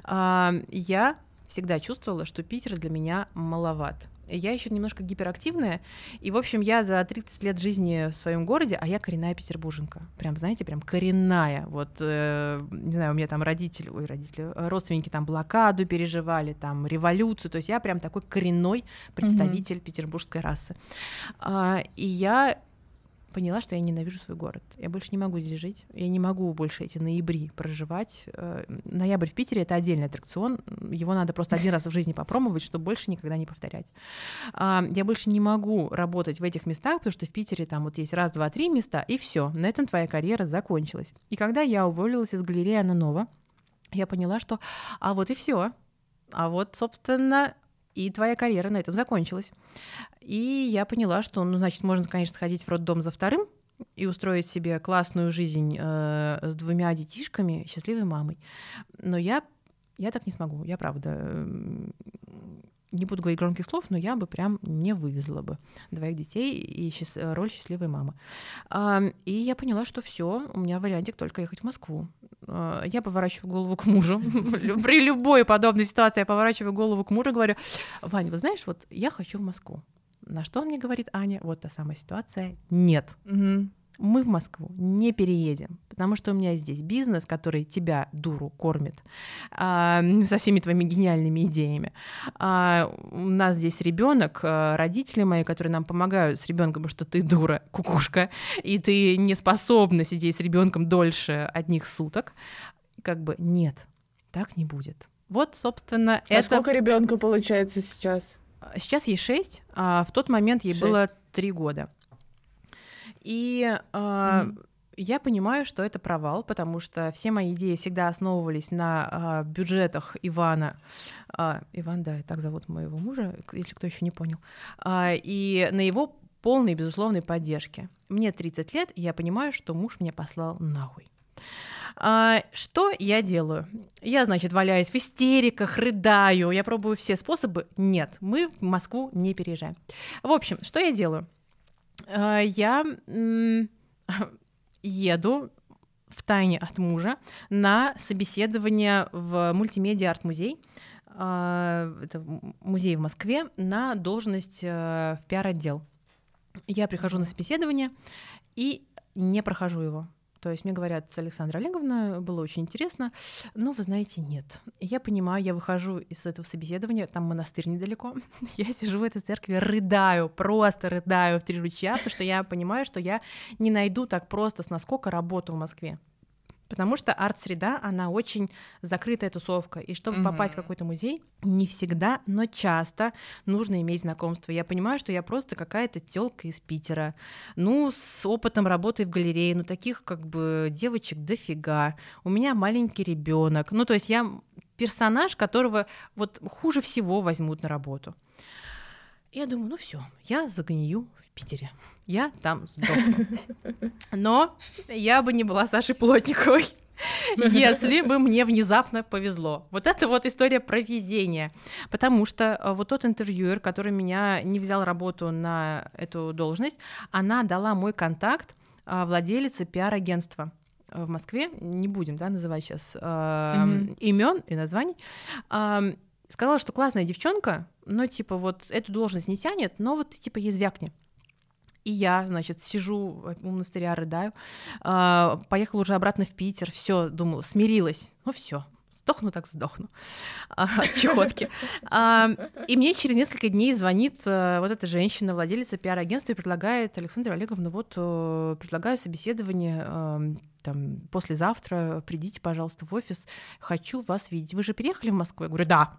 А, я всегда чувствовала, что Питер для меня маловат. Я еще немножко гиперактивная, и, в общем, я за 30 лет жизни в своем городе, а я коренная петербурженка. Прям, знаете, прям коренная. Вот, э, не знаю, у меня там родители, ой, родители, родственники там блокаду переживали, там революцию, то есть я прям такой коренной представитель mm-hmm. петербургской расы. А, и я поняла, что я ненавижу свой город. Я больше не могу здесь жить. Я не могу больше эти ноябри проживать. Э, ноябрь в Питере — это отдельный аттракцион. Его надо просто один раз в жизни попробовать, чтобы больше никогда не повторять. А, я больше не могу работать в этих местах, потому что в Питере там вот есть раз, два, три места, и все. На этом твоя карьера закончилась. И когда я уволилась из галереи Ананова, я поняла, что а вот и все. А вот, собственно, и твоя карьера на этом закончилась. И я поняла, что, ну, значит, можно, конечно, сходить в роддом за вторым и устроить себе классную жизнь э, с двумя детишками, счастливой мамой. Но я, я так не смогу, я правда не буду говорить громких слов, но я бы прям не вывезла бы двоих детей и счаст... роль счастливой мамы. И я поняла, что все, у меня вариантик только ехать в Москву. А, я поворачиваю голову к мужу. При любой подобной ситуации я поворачиваю голову к мужу и говорю, Вань, вы знаешь, вот я хочу в Москву. На что он мне говорит, Аня, вот та самая ситуация, нет. Угу мы в Москву не переедем, потому что у меня здесь бизнес, который тебя, дуру, кормит а, со всеми твоими гениальными идеями. А, у нас здесь ребенок, а, родители мои, которые нам помогают с ребенком, что ты дура, кукушка, и ты не способна сидеть с ребенком дольше одних суток. Как бы нет, так не будет. Вот, собственно, а это... сколько ребенка получается сейчас? Сейчас ей шесть, а в тот момент ей 6. было три года. И э, mm-hmm. я понимаю, что это провал, потому что все мои идеи всегда основывались на э, бюджетах Ивана. Э, Иван, да, так зовут моего мужа, если кто еще не понял. Э, и на его полной, безусловной поддержке. Мне 30 лет, и я понимаю, что муж меня послал нахуй. А, что я делаю? Я, значит, валяюсь в истериках, рыдаю, я пробую все способы. Нет, мы в Москву не переезжаем. В общем, что я делаю? А, я еду в тайне от мужа на собеседование в мультимедиа арт-музей. А, это музей в Москве на должность э, в пиар-отдел. Я прихожу на собеседование и не прохожу его. То есть мне говорят, Александра Олеговна, было очень интересно, но вы знаете, нет. я понимаю, я выхожу из этого собеседования, там монастырь недалеко, я сижу в этой церкви, рыдаю, просто рыдаю в три ручья, потому что я понимаю, что я не найду так просто с наскока работу в Москве. Потому что арт-среда, она очень закрытая тусовка. И чтобы угу. попасть в какой-то музей, не всегда, но часто нужно иметь знакомство. Я понимаю, что я просто какая-то тёлка из Питера. Ну, с опытом работы в галерее. Ну, таких как бы девочек дофига. У меня маленький ребенок. Ну, то есть я персонаж, которого вот хуже всего возьмут на работу. Я думаю, ну все, я загнию в Питере. Я там сдохну. Но я бы не была Сашей Плотниковой. если бы мне внезапно повезло. Вот это вот история про везение. Потому что э, вот тот интервьюер, который меня не взял работу на эту должность, она дала мой контакт э, владелице пиар-агентства в Москве, не будем да, называть сейчас э, mm-hmm. имен и названий, э, сказала, что классная девчонка, но типа вот эту должность не тянет, но вот типа ей звякни. И я, значит, сижу у монастыря, рыдаю. А, поехала уже обратно в Питер. Все, думала, смирилась. Ну все, сдохну, так сдохну а, от чехотки. А, и мне через несколько дней звонит а, вот эта женщина, владелица пиар-агентства, и предлагает, Александра Олеговна, вот а, предлагаю собеседование а, там, послезавтра, придите, пожалуйста, в офис, хочу вас видеть. Вы же переехали в Москву? Я говорю, да.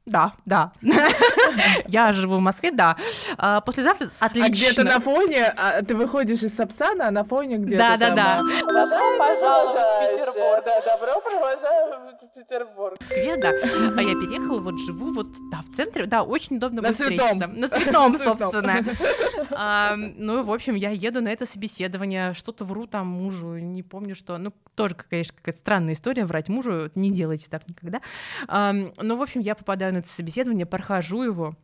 Да, да. Я живу в Москве, да. А, послезавтра отлично. А где-то на фоне, а, ты выходишь из Сапсана, а на фоне где-то Да, да, да. Добро пожаловать в Петербург. Да, добро провожаю в Петербург. В Москве, да. А я переехала, вот живу вот, да, в центре, да, очень удобно На цветном. На цветном, собственно. А, ну, в общем, я еду на это собеседование, что-то вру там мужу, не помню что. Ну, тоже, конечно, какая-то странная история, врать мужу, не делайте так никогда. А, ну, в общем, я попадаю на это собеседование, прохожу его,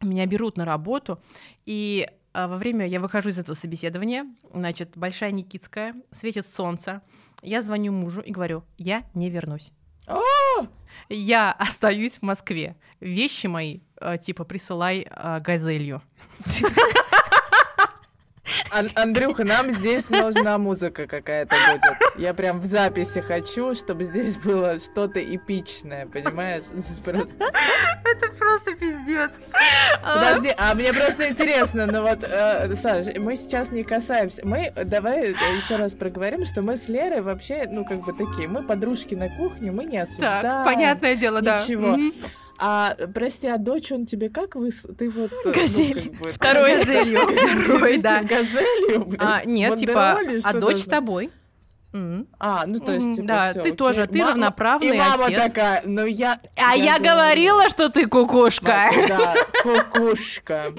меня берут на работу, и а, во время я выхожу из этого собеседования, значит, Большая Никитская, светит солнце, я звоню мужу и говорю, я не вернусь. А! Я остаюсь в Москве. Вещи мои, а, типа, присылай газелью. Ан- Андрюха, нам здесь нужна музыка какая-то будет. Я прям в записи хочу, чтобы здесь было что-то эпичное, понимаешь? Просто... Это просто пиздец. Подожди, а мне просто интересно, ну вот, э, Саш, мы сейчас не касаемся. Мы, давай еще раз проговорим, что мы с Лерой вообще, ну, как бы такие, мы подружки на кухне, мы не осуждаем. Так, понятное дело, да. Ничего. А, прости, а дочь он тебе как вы... Ты вот... ну, Газель. как бы- Второй газелью. Второй, да. Газелью, блядь, А, нет, типа, а дочь с тобой. М. А, ну то есть, типа, да, всё, ты окей. тоже, ты Мама- равноправный И мама отец. такая, ну я... А я думала, говорила, что ты кукушка. Да, кукушка.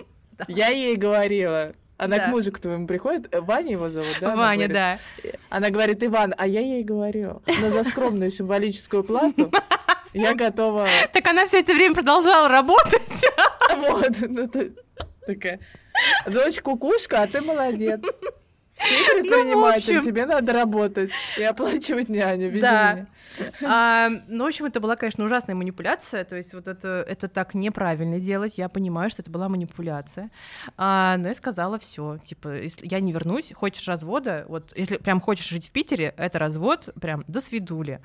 Я ей говорила. Она Да. к мужу к твоему приходит, э, Ваня его зовут, да? она Ваня, говорит? да. Она говорит, Иван, а я ей говорю, но за скромную символическую плату я готова... Так она все это время продолжала работать. Вот, ну такая, дочь кукушка, а ты молодец. Ты предприниматель, общем. тебе надо работать и оплачивать няню. Да. А, ну, в общем, это была, конечно, ужасная манипуляция. То есть вот это, это так неправильно делать. Я понимаю, что это была манипуляция. А, но я сказала все. Типа, если я не вернусь, хочешь развода, вот если прям хочешь жить в Питере, это развод, прям до свидули.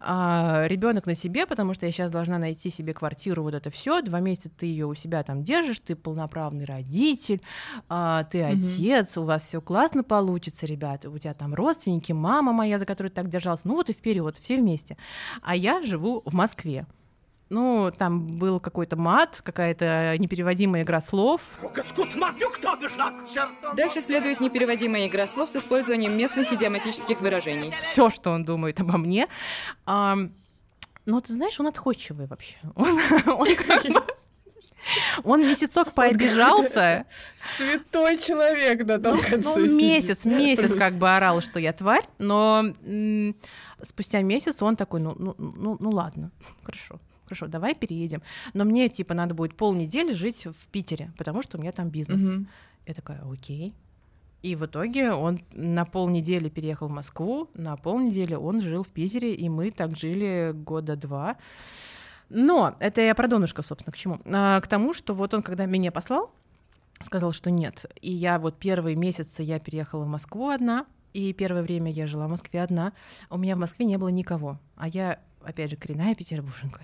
А, ребенок на тебе, потому что я сейчас должна найти себе квартиру, вот это все. Два месяца ты ее у себя там держишь, ты полноправный родитель, а, ты отец, у вас все классно получится, ребята, у тебя там родственники, мама моя, за которую ты так держался, ну вот и вперед, все вместе. А я живу в Москве. Ну, там был какой-то мат, какая-то непереводимая игра слов. Дальше следует непереводимая игра слов с использованием местных идиоматических выражений. Все, что он думает обо мне. Ам, но ты знаешь, он отходчивый вообще. Он, он как бы- он месяцок пообижался. Святой человек том конце Ну, сидит. месяц, месяц как бы орал, что я тварь, но спустя месяц он такой, ну, ну, ну, ну ладно, хорошо. Хорошо, давай переедем. Но мне, типа, надо будет полнедели жить в Питере, потому что у меня там бизнес. Мгм. Я такая, окей. И в итоге он на полнедели переехал в Москву, на полнедели он жил в Питере, и мы так жили года два. Но это я про донышко, собственно, к чему? А, к тому, что вот он, когда меня послал, сказал, что нет. И я вот первые месяцы я переехала в Москву одна, и первое время я жила в Москве одна. У меня в Москве не было никого. А я, опять же, коренная петербурженка.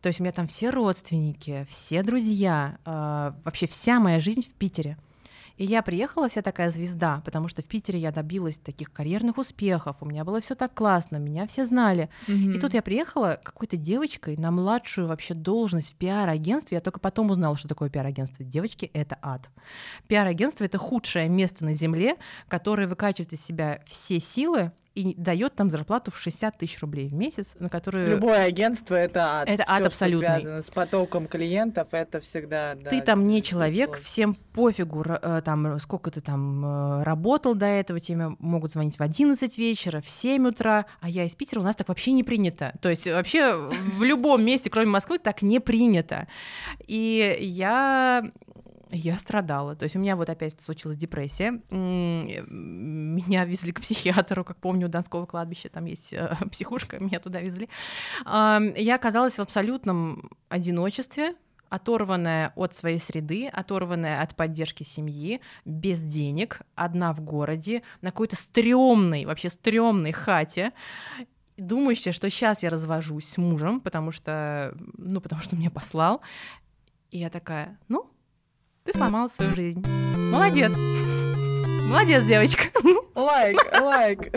То есть у меня там все родственники, все друзья, а, вообще вся моя жизнь в Питере. И я приехала вся такая звезда, потому что в Питере я добилась таких карьерных успехов, у меня было все так классно, меня все знали. И тут я приехала какой-то девочкой на младшую вообще должность в пиар-агентстве. Я только потом узнала, что такое пиар-агентство. Девочки, это ад. Пиар-агентство — это худшее место на Земле, которое выкачивает из себя все силы и дает там зарплату в 60 тысяч рублей в месяц, на которую... Любое агентство это ад. Это ад Всё. Что связано с потоком клиентов, это всегда. да, ты там не человек, сложно. всем пофигу, э, там, сколько ты там э, работал до этого, тебе могут звонить в 11 вечера, в 7 утра, а я из Питера, у нас так вообще не принято. То есть вообще в любом месте, кроме Москвы, так не принято. И я я страдала. То есть у меня вот опять случилась депрессия. Меня везли к психиатру, как помню, у Донского кладбища, там есть э, психушка, меня туда везли. Я оказалась в абсолютном одиночестве, оторванная от своей среды, оторванная от поддержки семьи, без денег, одна в городе, на какой-то стрёмной, вообще стрёмной хате, думающая, что сейчас я развожусь с мужем, потому что, ну, потому что меня послал. И я такая, ну, ты сломала свою жизнь. Молодец. Молодец, девочка. Лайк, лайк.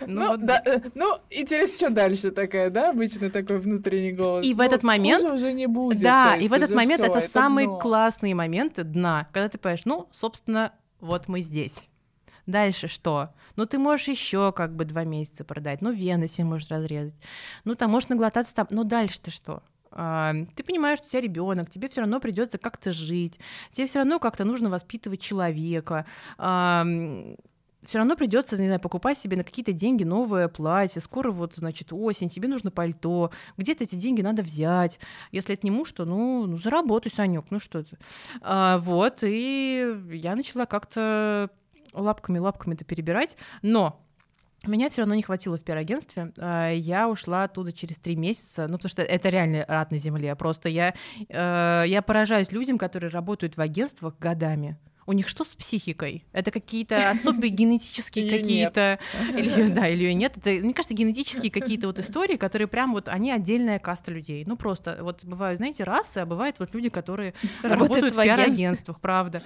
Ну, Ну, вот да, э, ну, интересно, что дальше такая, да, обычно такой внутренний голос. И в Ну, этот момент- хуже уже не будет. Да, то и есть в этот момент всё, это, самые дно. классные моменты дна, когда ты понимаешь, ну, собственно, вот мы здесь. Дальше что? Ну, ты можешь еще как бы два месяца продать, ну, вены себе можешь разрезать, ну, там можешь наглотаться там, ну, дальше-то что? А, ты понимаешь, что у тебя ребенок, тебе все равно придется как-то жить, тебе все равно как-то нужно воспитывать человека, все равно придется, не знаю, покупать себе на какие-то деньги новое платье. Скоро вот, значит, осень, тебе нужно пальто. Где-то эти деньги надо взять. Если это не муж, то ну, ну заработай, Санек, ну что ты. А, вот, и я начала как-то лапками-лапками это перебирать. Но меня все равно не хватило в пиар-агентстве. А, Я ушла оттуда через три месяца, ну, потому что это реально рад на земле. Просто я, э, я поражаюсь людям, которые работают в агентствах годами. У них что с психикой? Это какие-то особые генетические какие-то... Да, или ее нет. Это, мне кажется, генетические какие-то вот истории, которые прям вот, они отдельная каста людей. Ну, просто вот бывают, знаете, расы, а бывают вот люди, которые работают в пиар-агентствах, правда.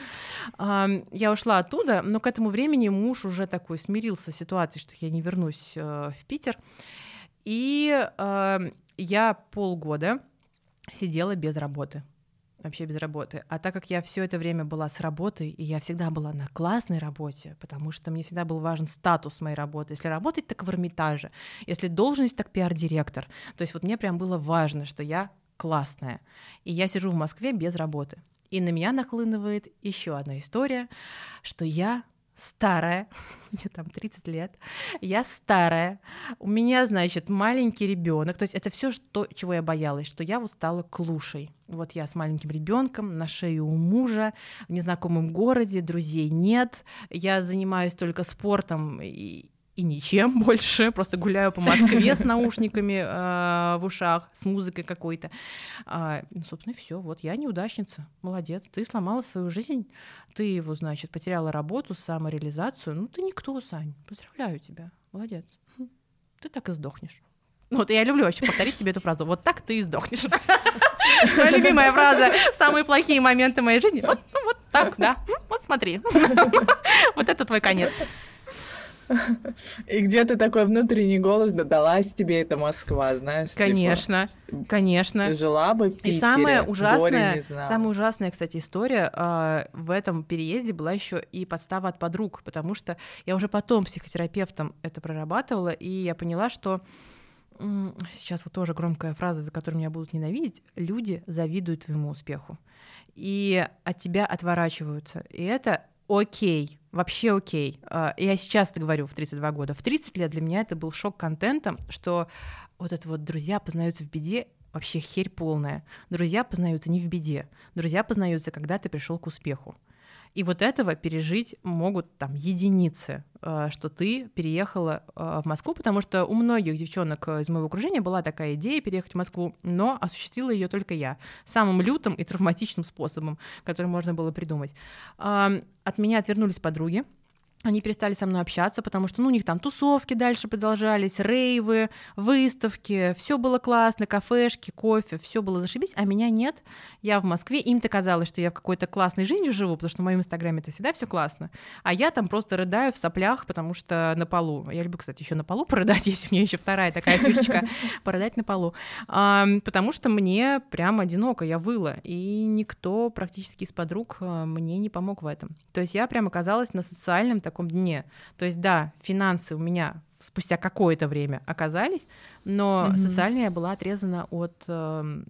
Я ушла оттуда, но к этому времени муж уже такой смирился с ситуацией, что я не вернусь э, в Питер. И ам, я полгода сидела без работы. Вообще без работы. А так как я все это время была с работой, и я всегда была на классной работе, потому что мне всегда был важен статус моей работы. Если работать, так в Эрмитаже. Если должность, так пиар-директор. То есть вот мне прям было важно, что я классная. И я сижу в Москве без работы. И на меня нахлынывает еще одна история, что я старая, мне там 30 лет, я старая, у меня, значит, маленький ребенок, то есть это все, что, чего я боялась, что я вот стала клушей. Вот я с маленьким ребенком на шее у мужа в незнакомом городе, друзей нет, я занимаюсь только спортом и, и ничем больше, просто гуляю по Москве с наушниками э, в ушах, с музыкой какой-то. А, ну, собственно, все. Вот я неудачница. Молодец. Ты сломала свою жизнь. Ты его, значит, потеряла работу, самореализацию. Ну, ты никто, Сань. Поздравляю тебя. Молодец. Хм. Ты так и сдохнешь. Вот я люблю вообще повторить себе эту фразу. Вот так ты и сдохнешь. Моя любимая фраза самые плохие моменты моей жизни. Вот, ну, вот так, да. Вот смотри. Вот это твой конец. И где-то такой внутренний голос, да далась тебе эта Москва, знаешь? типа, Конечно, конечно. жила бы в Питере, И самое ужасное, знала. самая ужасная, кстати, история а, в этом переезде была еще и подстава от подруг, потому что я уже потом психотерапевтом это прорабатывала, и я поняла, что сейчас вот тоже громкая фраза, за которую меня будут ненавидеть, люди завидуют твоему успеху и от тебя отворачиваются, и это окей, вообще окей. А, Я сейчас это говорю в 32 года. В 30 лет для меня это был шок контентом, что вот это вот друзья познаются в беде, вообще херь полная. Друзья познаются не в беде. Друзья познаются, когда ты пришел к успеху. И вот этого пережить могут там единицы, э, что ты переехала э, в Москву, потому что у многих девчонок из моего окружения была такая идея переехать в Москву, но осуществила ее только я, самым лютым и травматичным способом, который можно было придумать. От меня отвернулись подруги, они перестали со мной общаться, потому что ну, у них там тусовки дальше продолжались, рейвы, выставки, все было классно, кафешки, кофе, все было зашибись, а меня нет. Я в Москве, им-то казалось, что я в какой-то классной жизнью живу, потому что в моем инстаграме это всегда все классно, а я там просто рыдаю в соплях, потому что на полу. Я люблю, кстати, еще на полу порыдать, есть у меня еще вторая такая фишечка, порыдать на полу, потому что мне прям одиноко, я выла, и никто практически из подруг а, мне не помог в этом. То есть я прям оказалась на социальном таком таком дне. То есть, да, финансы у меня спустя какое-то время оказались, но Мгм. социально я была отрезана от эм,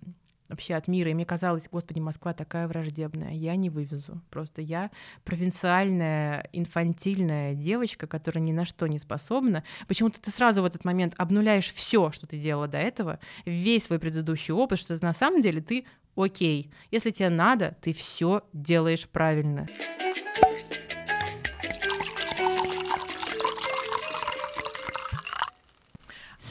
вообще от мира. И мне казалось, господи, Москва такая враждебная, я не вывезу. Просто я провинциальная, инфантильная девочка, которая ни на что не способна. Почему-то ты сразу в этот момент обнуляешь все, что ты делала до этого, весь свой предыдущий опыт, что на самом деле ты окей. Если тебе надо, ты все делаешь правильно.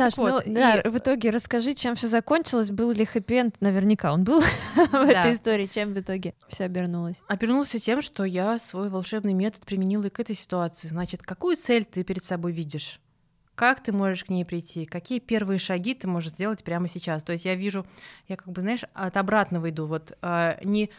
Саш, Так вот, ну да, и- в итоге расскажи, чем все закончилось, был ли хэппи-энд, наверняка он был в Да. этой истории, чем в итоге все обернулось. Обернулось всё тем, что я свой волшебный метод применила и к этой ситуации. Значит, какую цель ты перед собой видишь? Как ты можешь к ней прийти? Какие первые шаги ты можешь сделать прямо сейчас? То есть я вижу, я как бы, знаешь, от обратного иду. Вот а, не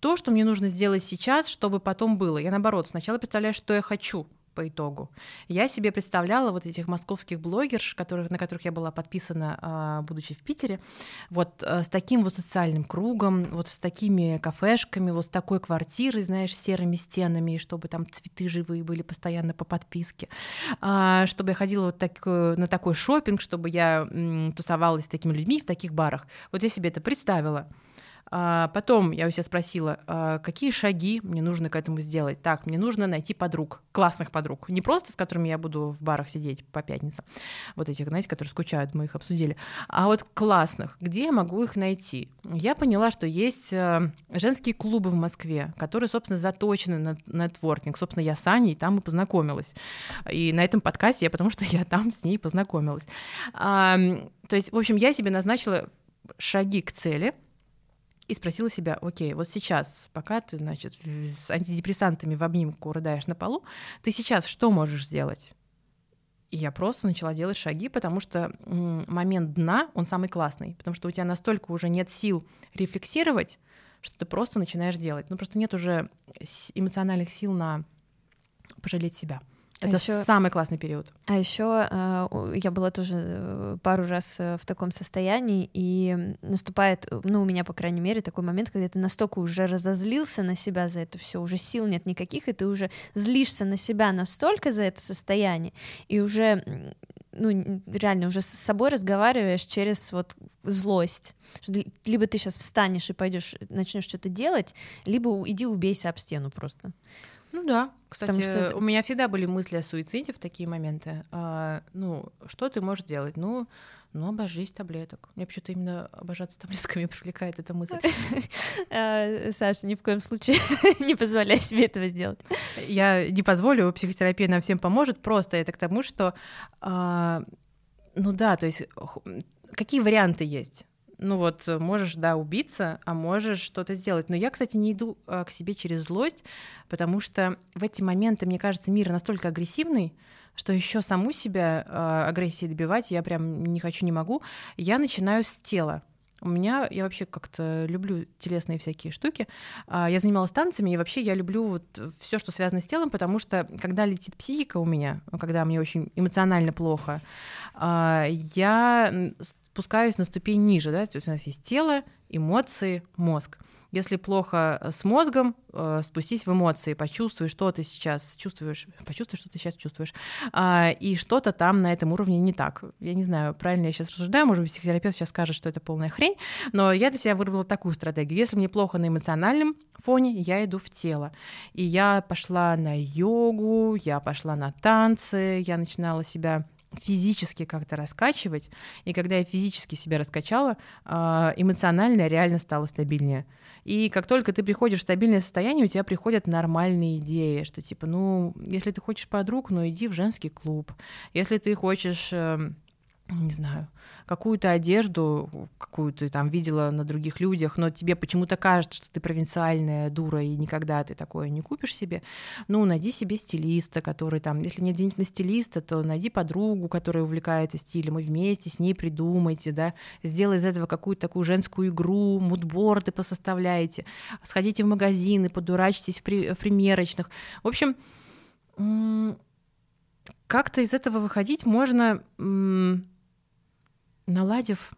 то, что мне нужно сделать сейчас, чтобы потом было. Я наоборот, сначала представляю, что я хочу по итогу. Я себе представляла вот этих московских блогерш, которых, на которых я была подписана, а, будучи в Питере, вот э, с таким вот социальным кругом, вот с такими кафешками, вот с такой квартирой, знаешь, с серыми стенами, и чтобы там цветы живые были постоянно по подписке, а, чтобы я ходила вот так, э, на такой шопинг, чтобы я тусовалась с такими людьми в таких барах. Вот я себе это представила. А, Потом я у себя спросила, а, какие шаги мне нужно к этому сделать. Так, мне нужно найти подруг, классных подруг. Не просто с которыми я буду в барах сидеть по пятницам, вот этих, знаете, которые скучают, мы их обсудили, а вот классных. Где я могу их найти? Я поняла, что есть э, женские клубы в Москве, которые, собственно, заточены на нетворкинг. Собственно, я с Аней там и познакомилась. И на этом подкасте я, потому что я там с ней познакомилась. То есть, в общем, я себе назначила шаги к цели, и спросила себя, окей, вот сейчас, пока ты, значит, с антидепрессантами в обнимку рыдаешь на полу, ты сейчас что можешь сделать? И я просто начала делать шаги, потому что момент дна, он самый классный, потому что у тебя настолько уже нет сил рефлексировать, что ты просто начинаешь делать. Ну, просто нет уже эмоциональных сил на пожалеть себя. А Это ещё- самый классный период. А еще я была тоже э, пару раз э, в таком состоянии, и наступает, э, ну, у меня, по крайней мере, такой момент, когда ты настолько уже разозлился на себя за это все, уже сил нет никаких, и ты уже злишься на себя настолько за это состояние, и уже ну, реально уже с собой разговариваешь через вот злость. Либо ты сейчас встанешь и пойдешь, начнешь что-то делать, либо иди убейся об стену просто. Ну да, кстати, Потому что у меня всегда были мысли о суициде в такие моменты. А, ну, что ты можешь делать? Ну, ну, обожись таблеток. Мне почему-то именно обожаться таблетками привлекает эта мысль. Э, Саша, ни в коем случае не позволяй себе этого сделать. Я не позволю, психотерапия нам всем поможет, просто это к тому, что, а, ну да, то есть какие варианты есть? Ну вот, э, можешь, да, убиться, а можешь что-то сделать. Но я, кстати, не иду а, к себе через злость, потому что в эти моменты, мне кажется, мир настолько агрессивный, что еще саму себя а, агрессией добивать я прям не хочу, не могу. Я начинаю с тела. У меня, я вообще как-то люблю телесные всякие штуки. А, Я занималась танцами, и вообще я люблю вот все, что связано с телом, потому что когда летит психика у меня, когда мне очень эмоционально плохо, я спускаюсь на ступень ниже, да, то есть у нас есть тело, эмоции, мозг. Если плохо э, с мозгом, э, спустись в эмоции, почувствуй, что ты сейчас чувствуешь, почувствуй, что ты сейчас чувствуешь, а, и что-то там на этом уровне не так. Я не знаю, правильно я сейчас рассуждаю, может быть, психотерапевт сейчас скажет, что это полная хрень, но я для себя выработала такую стратегию. Если мне плохо на эмоциональном фоне, я иду в тело. И я пошла на йогу, я пошла на танцы, я начинала себя физически как-то раскачивать. И когда я физически себя раскачала, а, эмоционально реально стало стабильнее. И как только ты приходишь в стабильное состояние, у тебя приходят нормальные идеи, что типа, ну, если ты хочешь подруг, ну иди в женский клуб. Если ты хочешь эм, не знаю, какую-то одежду, какую ты там видела на других людях, но тебе почему-то кажется, что ты провинциальная дура и никогда ты такое не купишь себе, ну, найди себе стилиста, который там, если нет денег на стилиста, то найди подругу, которая увлекается стилем, и вместе с ней придумайте, да, сделай из этого какую-то такую женскую игру, мудборды посоставляйте, сходите в магазины, подурачьтесь в, при- в примерочных. В общем, как-то из этого выходить можно, наладив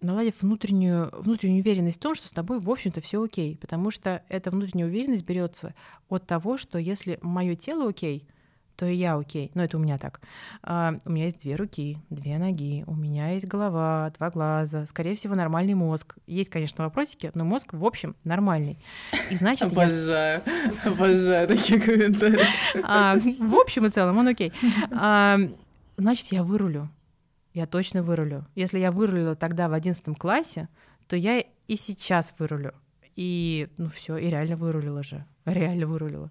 наладив внутреннюю, внутреннюю уверенность в том, что с тобой, в общем-то, все окей. Потому что эта внутренняя уверенность берется от того, что если мое тело окей, то и я окей. Ну, это у меня так. А, у меня есть две руки, две ноги, у меня есть голова, два глаза, скорее всего, нормальный мозг. Есть, конечно, вопросики, но мозг, в общем, нормальный. И значит, обожаю, я... обожаю такие комментарии. А, в общем и целом, он окей. А, значит, я вырулю. Я точно вырулю. Если я вырулила тогда в одиннадцатом классе, то я и сейчас вырулю. И ну все, и реально вырулила же. Реально вырулила.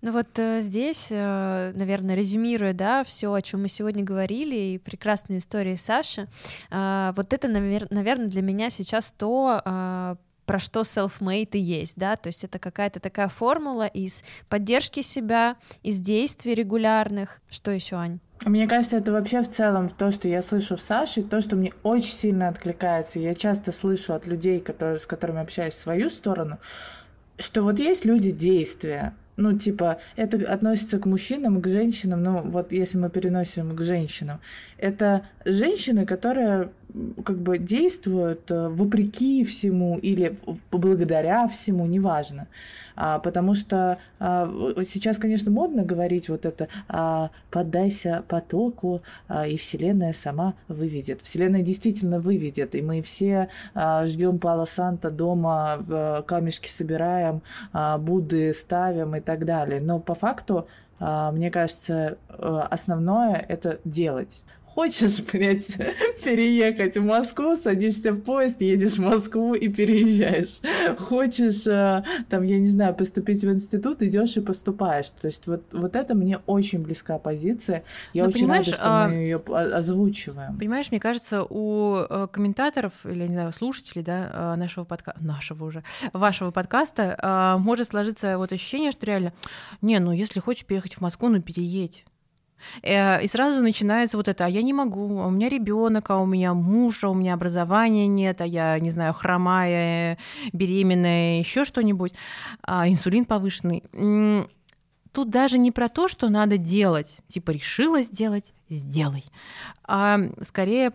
Ну вот э, здесь, э, наверное, резюмируя, да, все, о чем мы сегодня говорили, и прекрасные истории Саши, э, вот это, навер- наверное, для меня сейчас то, э, про что self-made и есть, да, то есть это какая-то такая формула из поддержки себя, из действий регулярных. Что еще, Ань? Мне кажется, это вообще в целом то, что я слышу в Саше, то, что мне очень сильно откликается. Я часто слышу от людей, которые, с которыми общаюсь свою сторону, что вот есть люди действия, ну, типа, это относится к мужчинам, к женщинам, ну, вот если мы переносим к женщинам. Это женщины, которые как бы действуют э, вопреки всему или благодаря всему, неважно. А, потому что а, сейчас, конечно, модно говорить вот это а, «поддайся потоку, а, и Вселенная сама выведет». Вселенная действительно выведет, и мы все а, ждем Пала Санта дома, в, камешки собираем, а, Будды ставим и так далее. Но по факту а, мне кажется, э, основное это делать. Хочешь, блядь, переехать в Москву, садишься в поезд, едешь в Москву и переезжаешь. Хочешь, э, там, я не знаю, поступить в институт, идешь и поступаешь. То есть вот, вот это мне очень близка позиция. Я Но ну, очень рада, что а... мы ее озвучиваем. Понимаешь, мне кажется, у э, комментаторов или, не знаю, слушателей, да, э, нашего подкаста, нашего уже, вашего подкаста, может сложиться вот ощущение, что реально, не, ну если хочешь переехать в Москву, ну переедь. Э, и сразу начинается вот это, а я не могу, а у меня ребенок, а у меня муж, а у меня образования нет, а я, не знаю, хромая, беременная, еще что-нибудь, а инсулин повышенный. Тут даже не про то, что надо делать, типа решила сделать, сделай, а скорее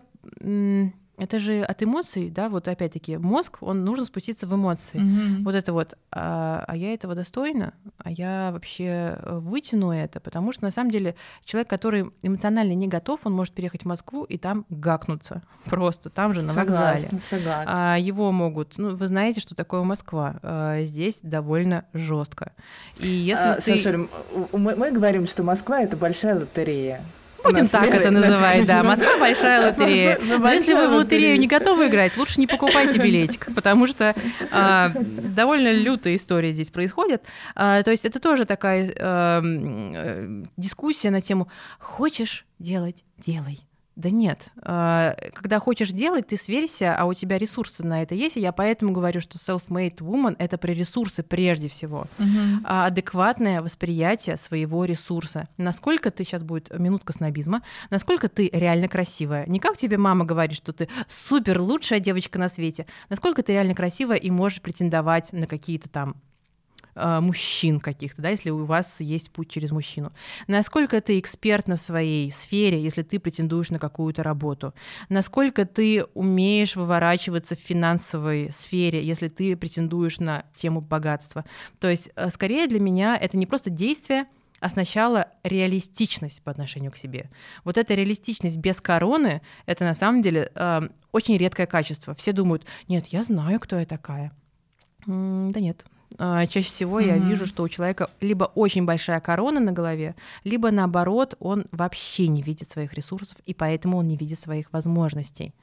это же от эмоций, да, вот опять-таки мозг, он нужно спуститься в эмоции. Mm-hmm. Вот это вот, а, а я этого достойна, а я вообще э, вытяну это, потому что на самом деле человек, который эмоционально не готов, он может переехать в Москву и там гакнуться просто, там же на согласна, вокзале. Согласна. А, его могут, ну вы знаете, что такое Москва, а, здесь довольно жестко. И если а, ты... Саша, мы, мы говорим, что Москва это большая лотерея. Будем так это называть, да. Москва большая лотерея. Но если вы в лотерею не готовы играть, лучше не покупайте билетик, потому что а, довольно лютая история здесь происходит. А, то есть это тоже такая а, дискуссия на тему «хочешь делать – делай». Да нет. А, когда хочешь делать, ты сверься, а у тебя ресурсы на это есть. И я поэтому говорю, что self-made woman — это про ресурсы прежде всего. Угу. Адекватное восприятие своего ресурса. Насколько ты, сейчас будет минутка снобизма, насколько ты реально красивая. Не как тебе мама говорит, что ты супер лучшая девочка на свете. Насколько ты реально красивая и можешь претендовать на какие-то там э, мужчин каких-то, да, если у вас есть путь через мужчину. Насколько ты экспертна в своей сфере, если ты претендуешь на какую-то работу. Насколько ты умеешь выворачиваться в финансовой сфере, если ты претендуешь на тему богатства. То есть, э, скорее для меня это не просто действие, а сначала реалистичность по отношению к себе. Вот эта реалистичность без короны — это на самом деле э, очень редкое качество. Все думают, нет, я знаю, кто я такая. М да нет, а, чаще всего mm-hmm. я вижу, что у человека либо очень большая корона на голове, либо наоборот, он вообще не видит своих ресурсов, и поэтому он не видит своих возможностей.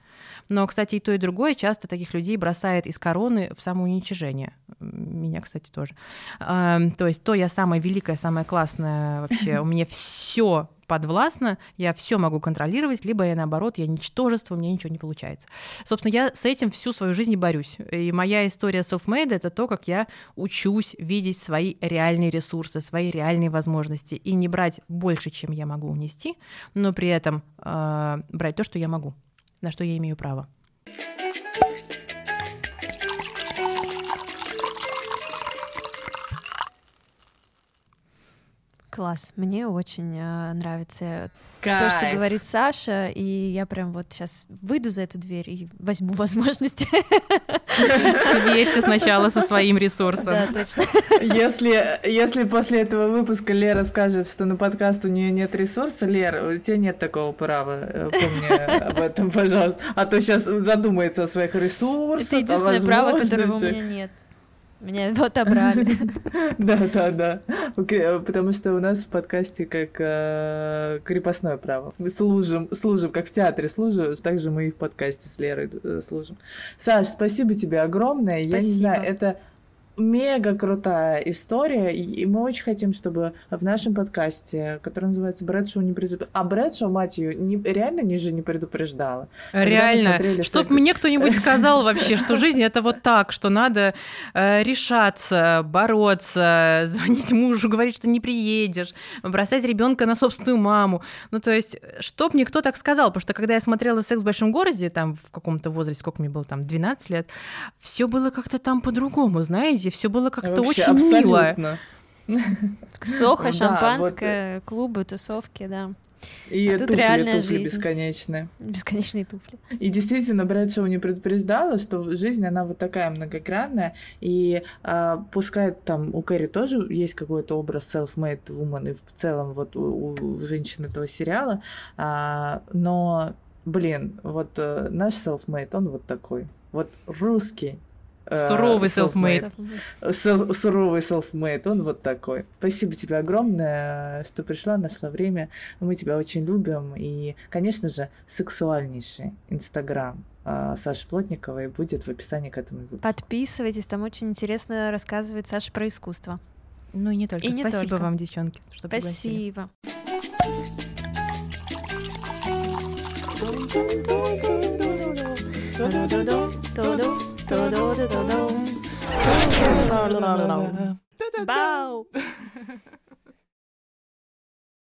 Но, кстати, и то, и другое часто таких людей бросает из короны в самоуничижение. Меня, кстати, тоже. То есть то я самая великая, самая классная вообще, у меня все подвластна, я все могу контролировать, либо я наоборот, я ничтожество, у меня ничего не получается. Собственно, я с этим всю свою жизнь и борюсь. И моя история self-made — это то, как я учусь видеть свои реальные ресурсы, свои реальные возможности и не брать больше, чем я могу унести, но при этом э, брать то, что я могу, на что я имею право. Класс, мне очень э, нравится Кайф. то, что говорит Саша, и я прям вот сейчас выйду за эту дверь и возьму возможность. Сверься сначала со своим ресурсом. Да, точно. Если, если после этого выпуска Лера скажет, что на подкаст у нее нет ресурса, Лера, у тебя нет такого права. э, Помни об этом, пожалуйста. А то сейчас задумается о своих ресурсах. Это о единственное право, которого у меня нет. Меня его отобрали. Да, да, да. Окей, Потому что у нас в подкасте как э, крепостное право. Мы служим, служим, как в театре служу, так же мы и в подкасте с Лерой э, служим. Саш, спасибо тебе огромное. Я не знаю, это мега крутая история, и мы очень хотим, чтобы в нашем подкасте, который называется Брэдшоу не предупреждала, а Брэдшоу, мать ее, не, реально не же не предупреждала. Реально, чтоб всякие- мне кто-нибудь сказал вообще, что жизнь это вот так, что надо э, решаться, бороться, звонить мужу, говорить, что не приедешь, бросать ребенка на собственную маму. Ну, то есть, чтоб мне кто так сказал, потому что когда я смотрела «Секс в большом городе», там в каком-то возрасте, сколько мне было, там, 12 лет, все было как-то там по-другому, знаете, все было как-то очень мило. Сохо, Да, шампанское, клубы, тусовки, да. И А тут туфли, реальная туфли жизнь. бесконечные. Бесконечные туфли. И действительно, Брэдшоу не предупреждала, что жизнь, она вот такая многогранная, и а, пускай там у Кэрри тоже есть какой-то образ self-made woman, и в целом вот у, у женщин этого сериала, а, но, блин, вот э, наш self-made, он вот такой, вот русский. Э, Суровый self-made. Сел- суровый self-made, он вот такой. Спасибо тебе огромное, что пришла, нашла время. Мы тебя очень любим. И, конечно же, сексуальнейший инстаграм а, Саши Плотниковой будет в описании к этому выпуску. Подписывайтесь, там очень интересно рассказывает Саша про искусство. Ну и не только. И не Спасибо только. вам, девчонки, что пригласили. Спасибо. Бау.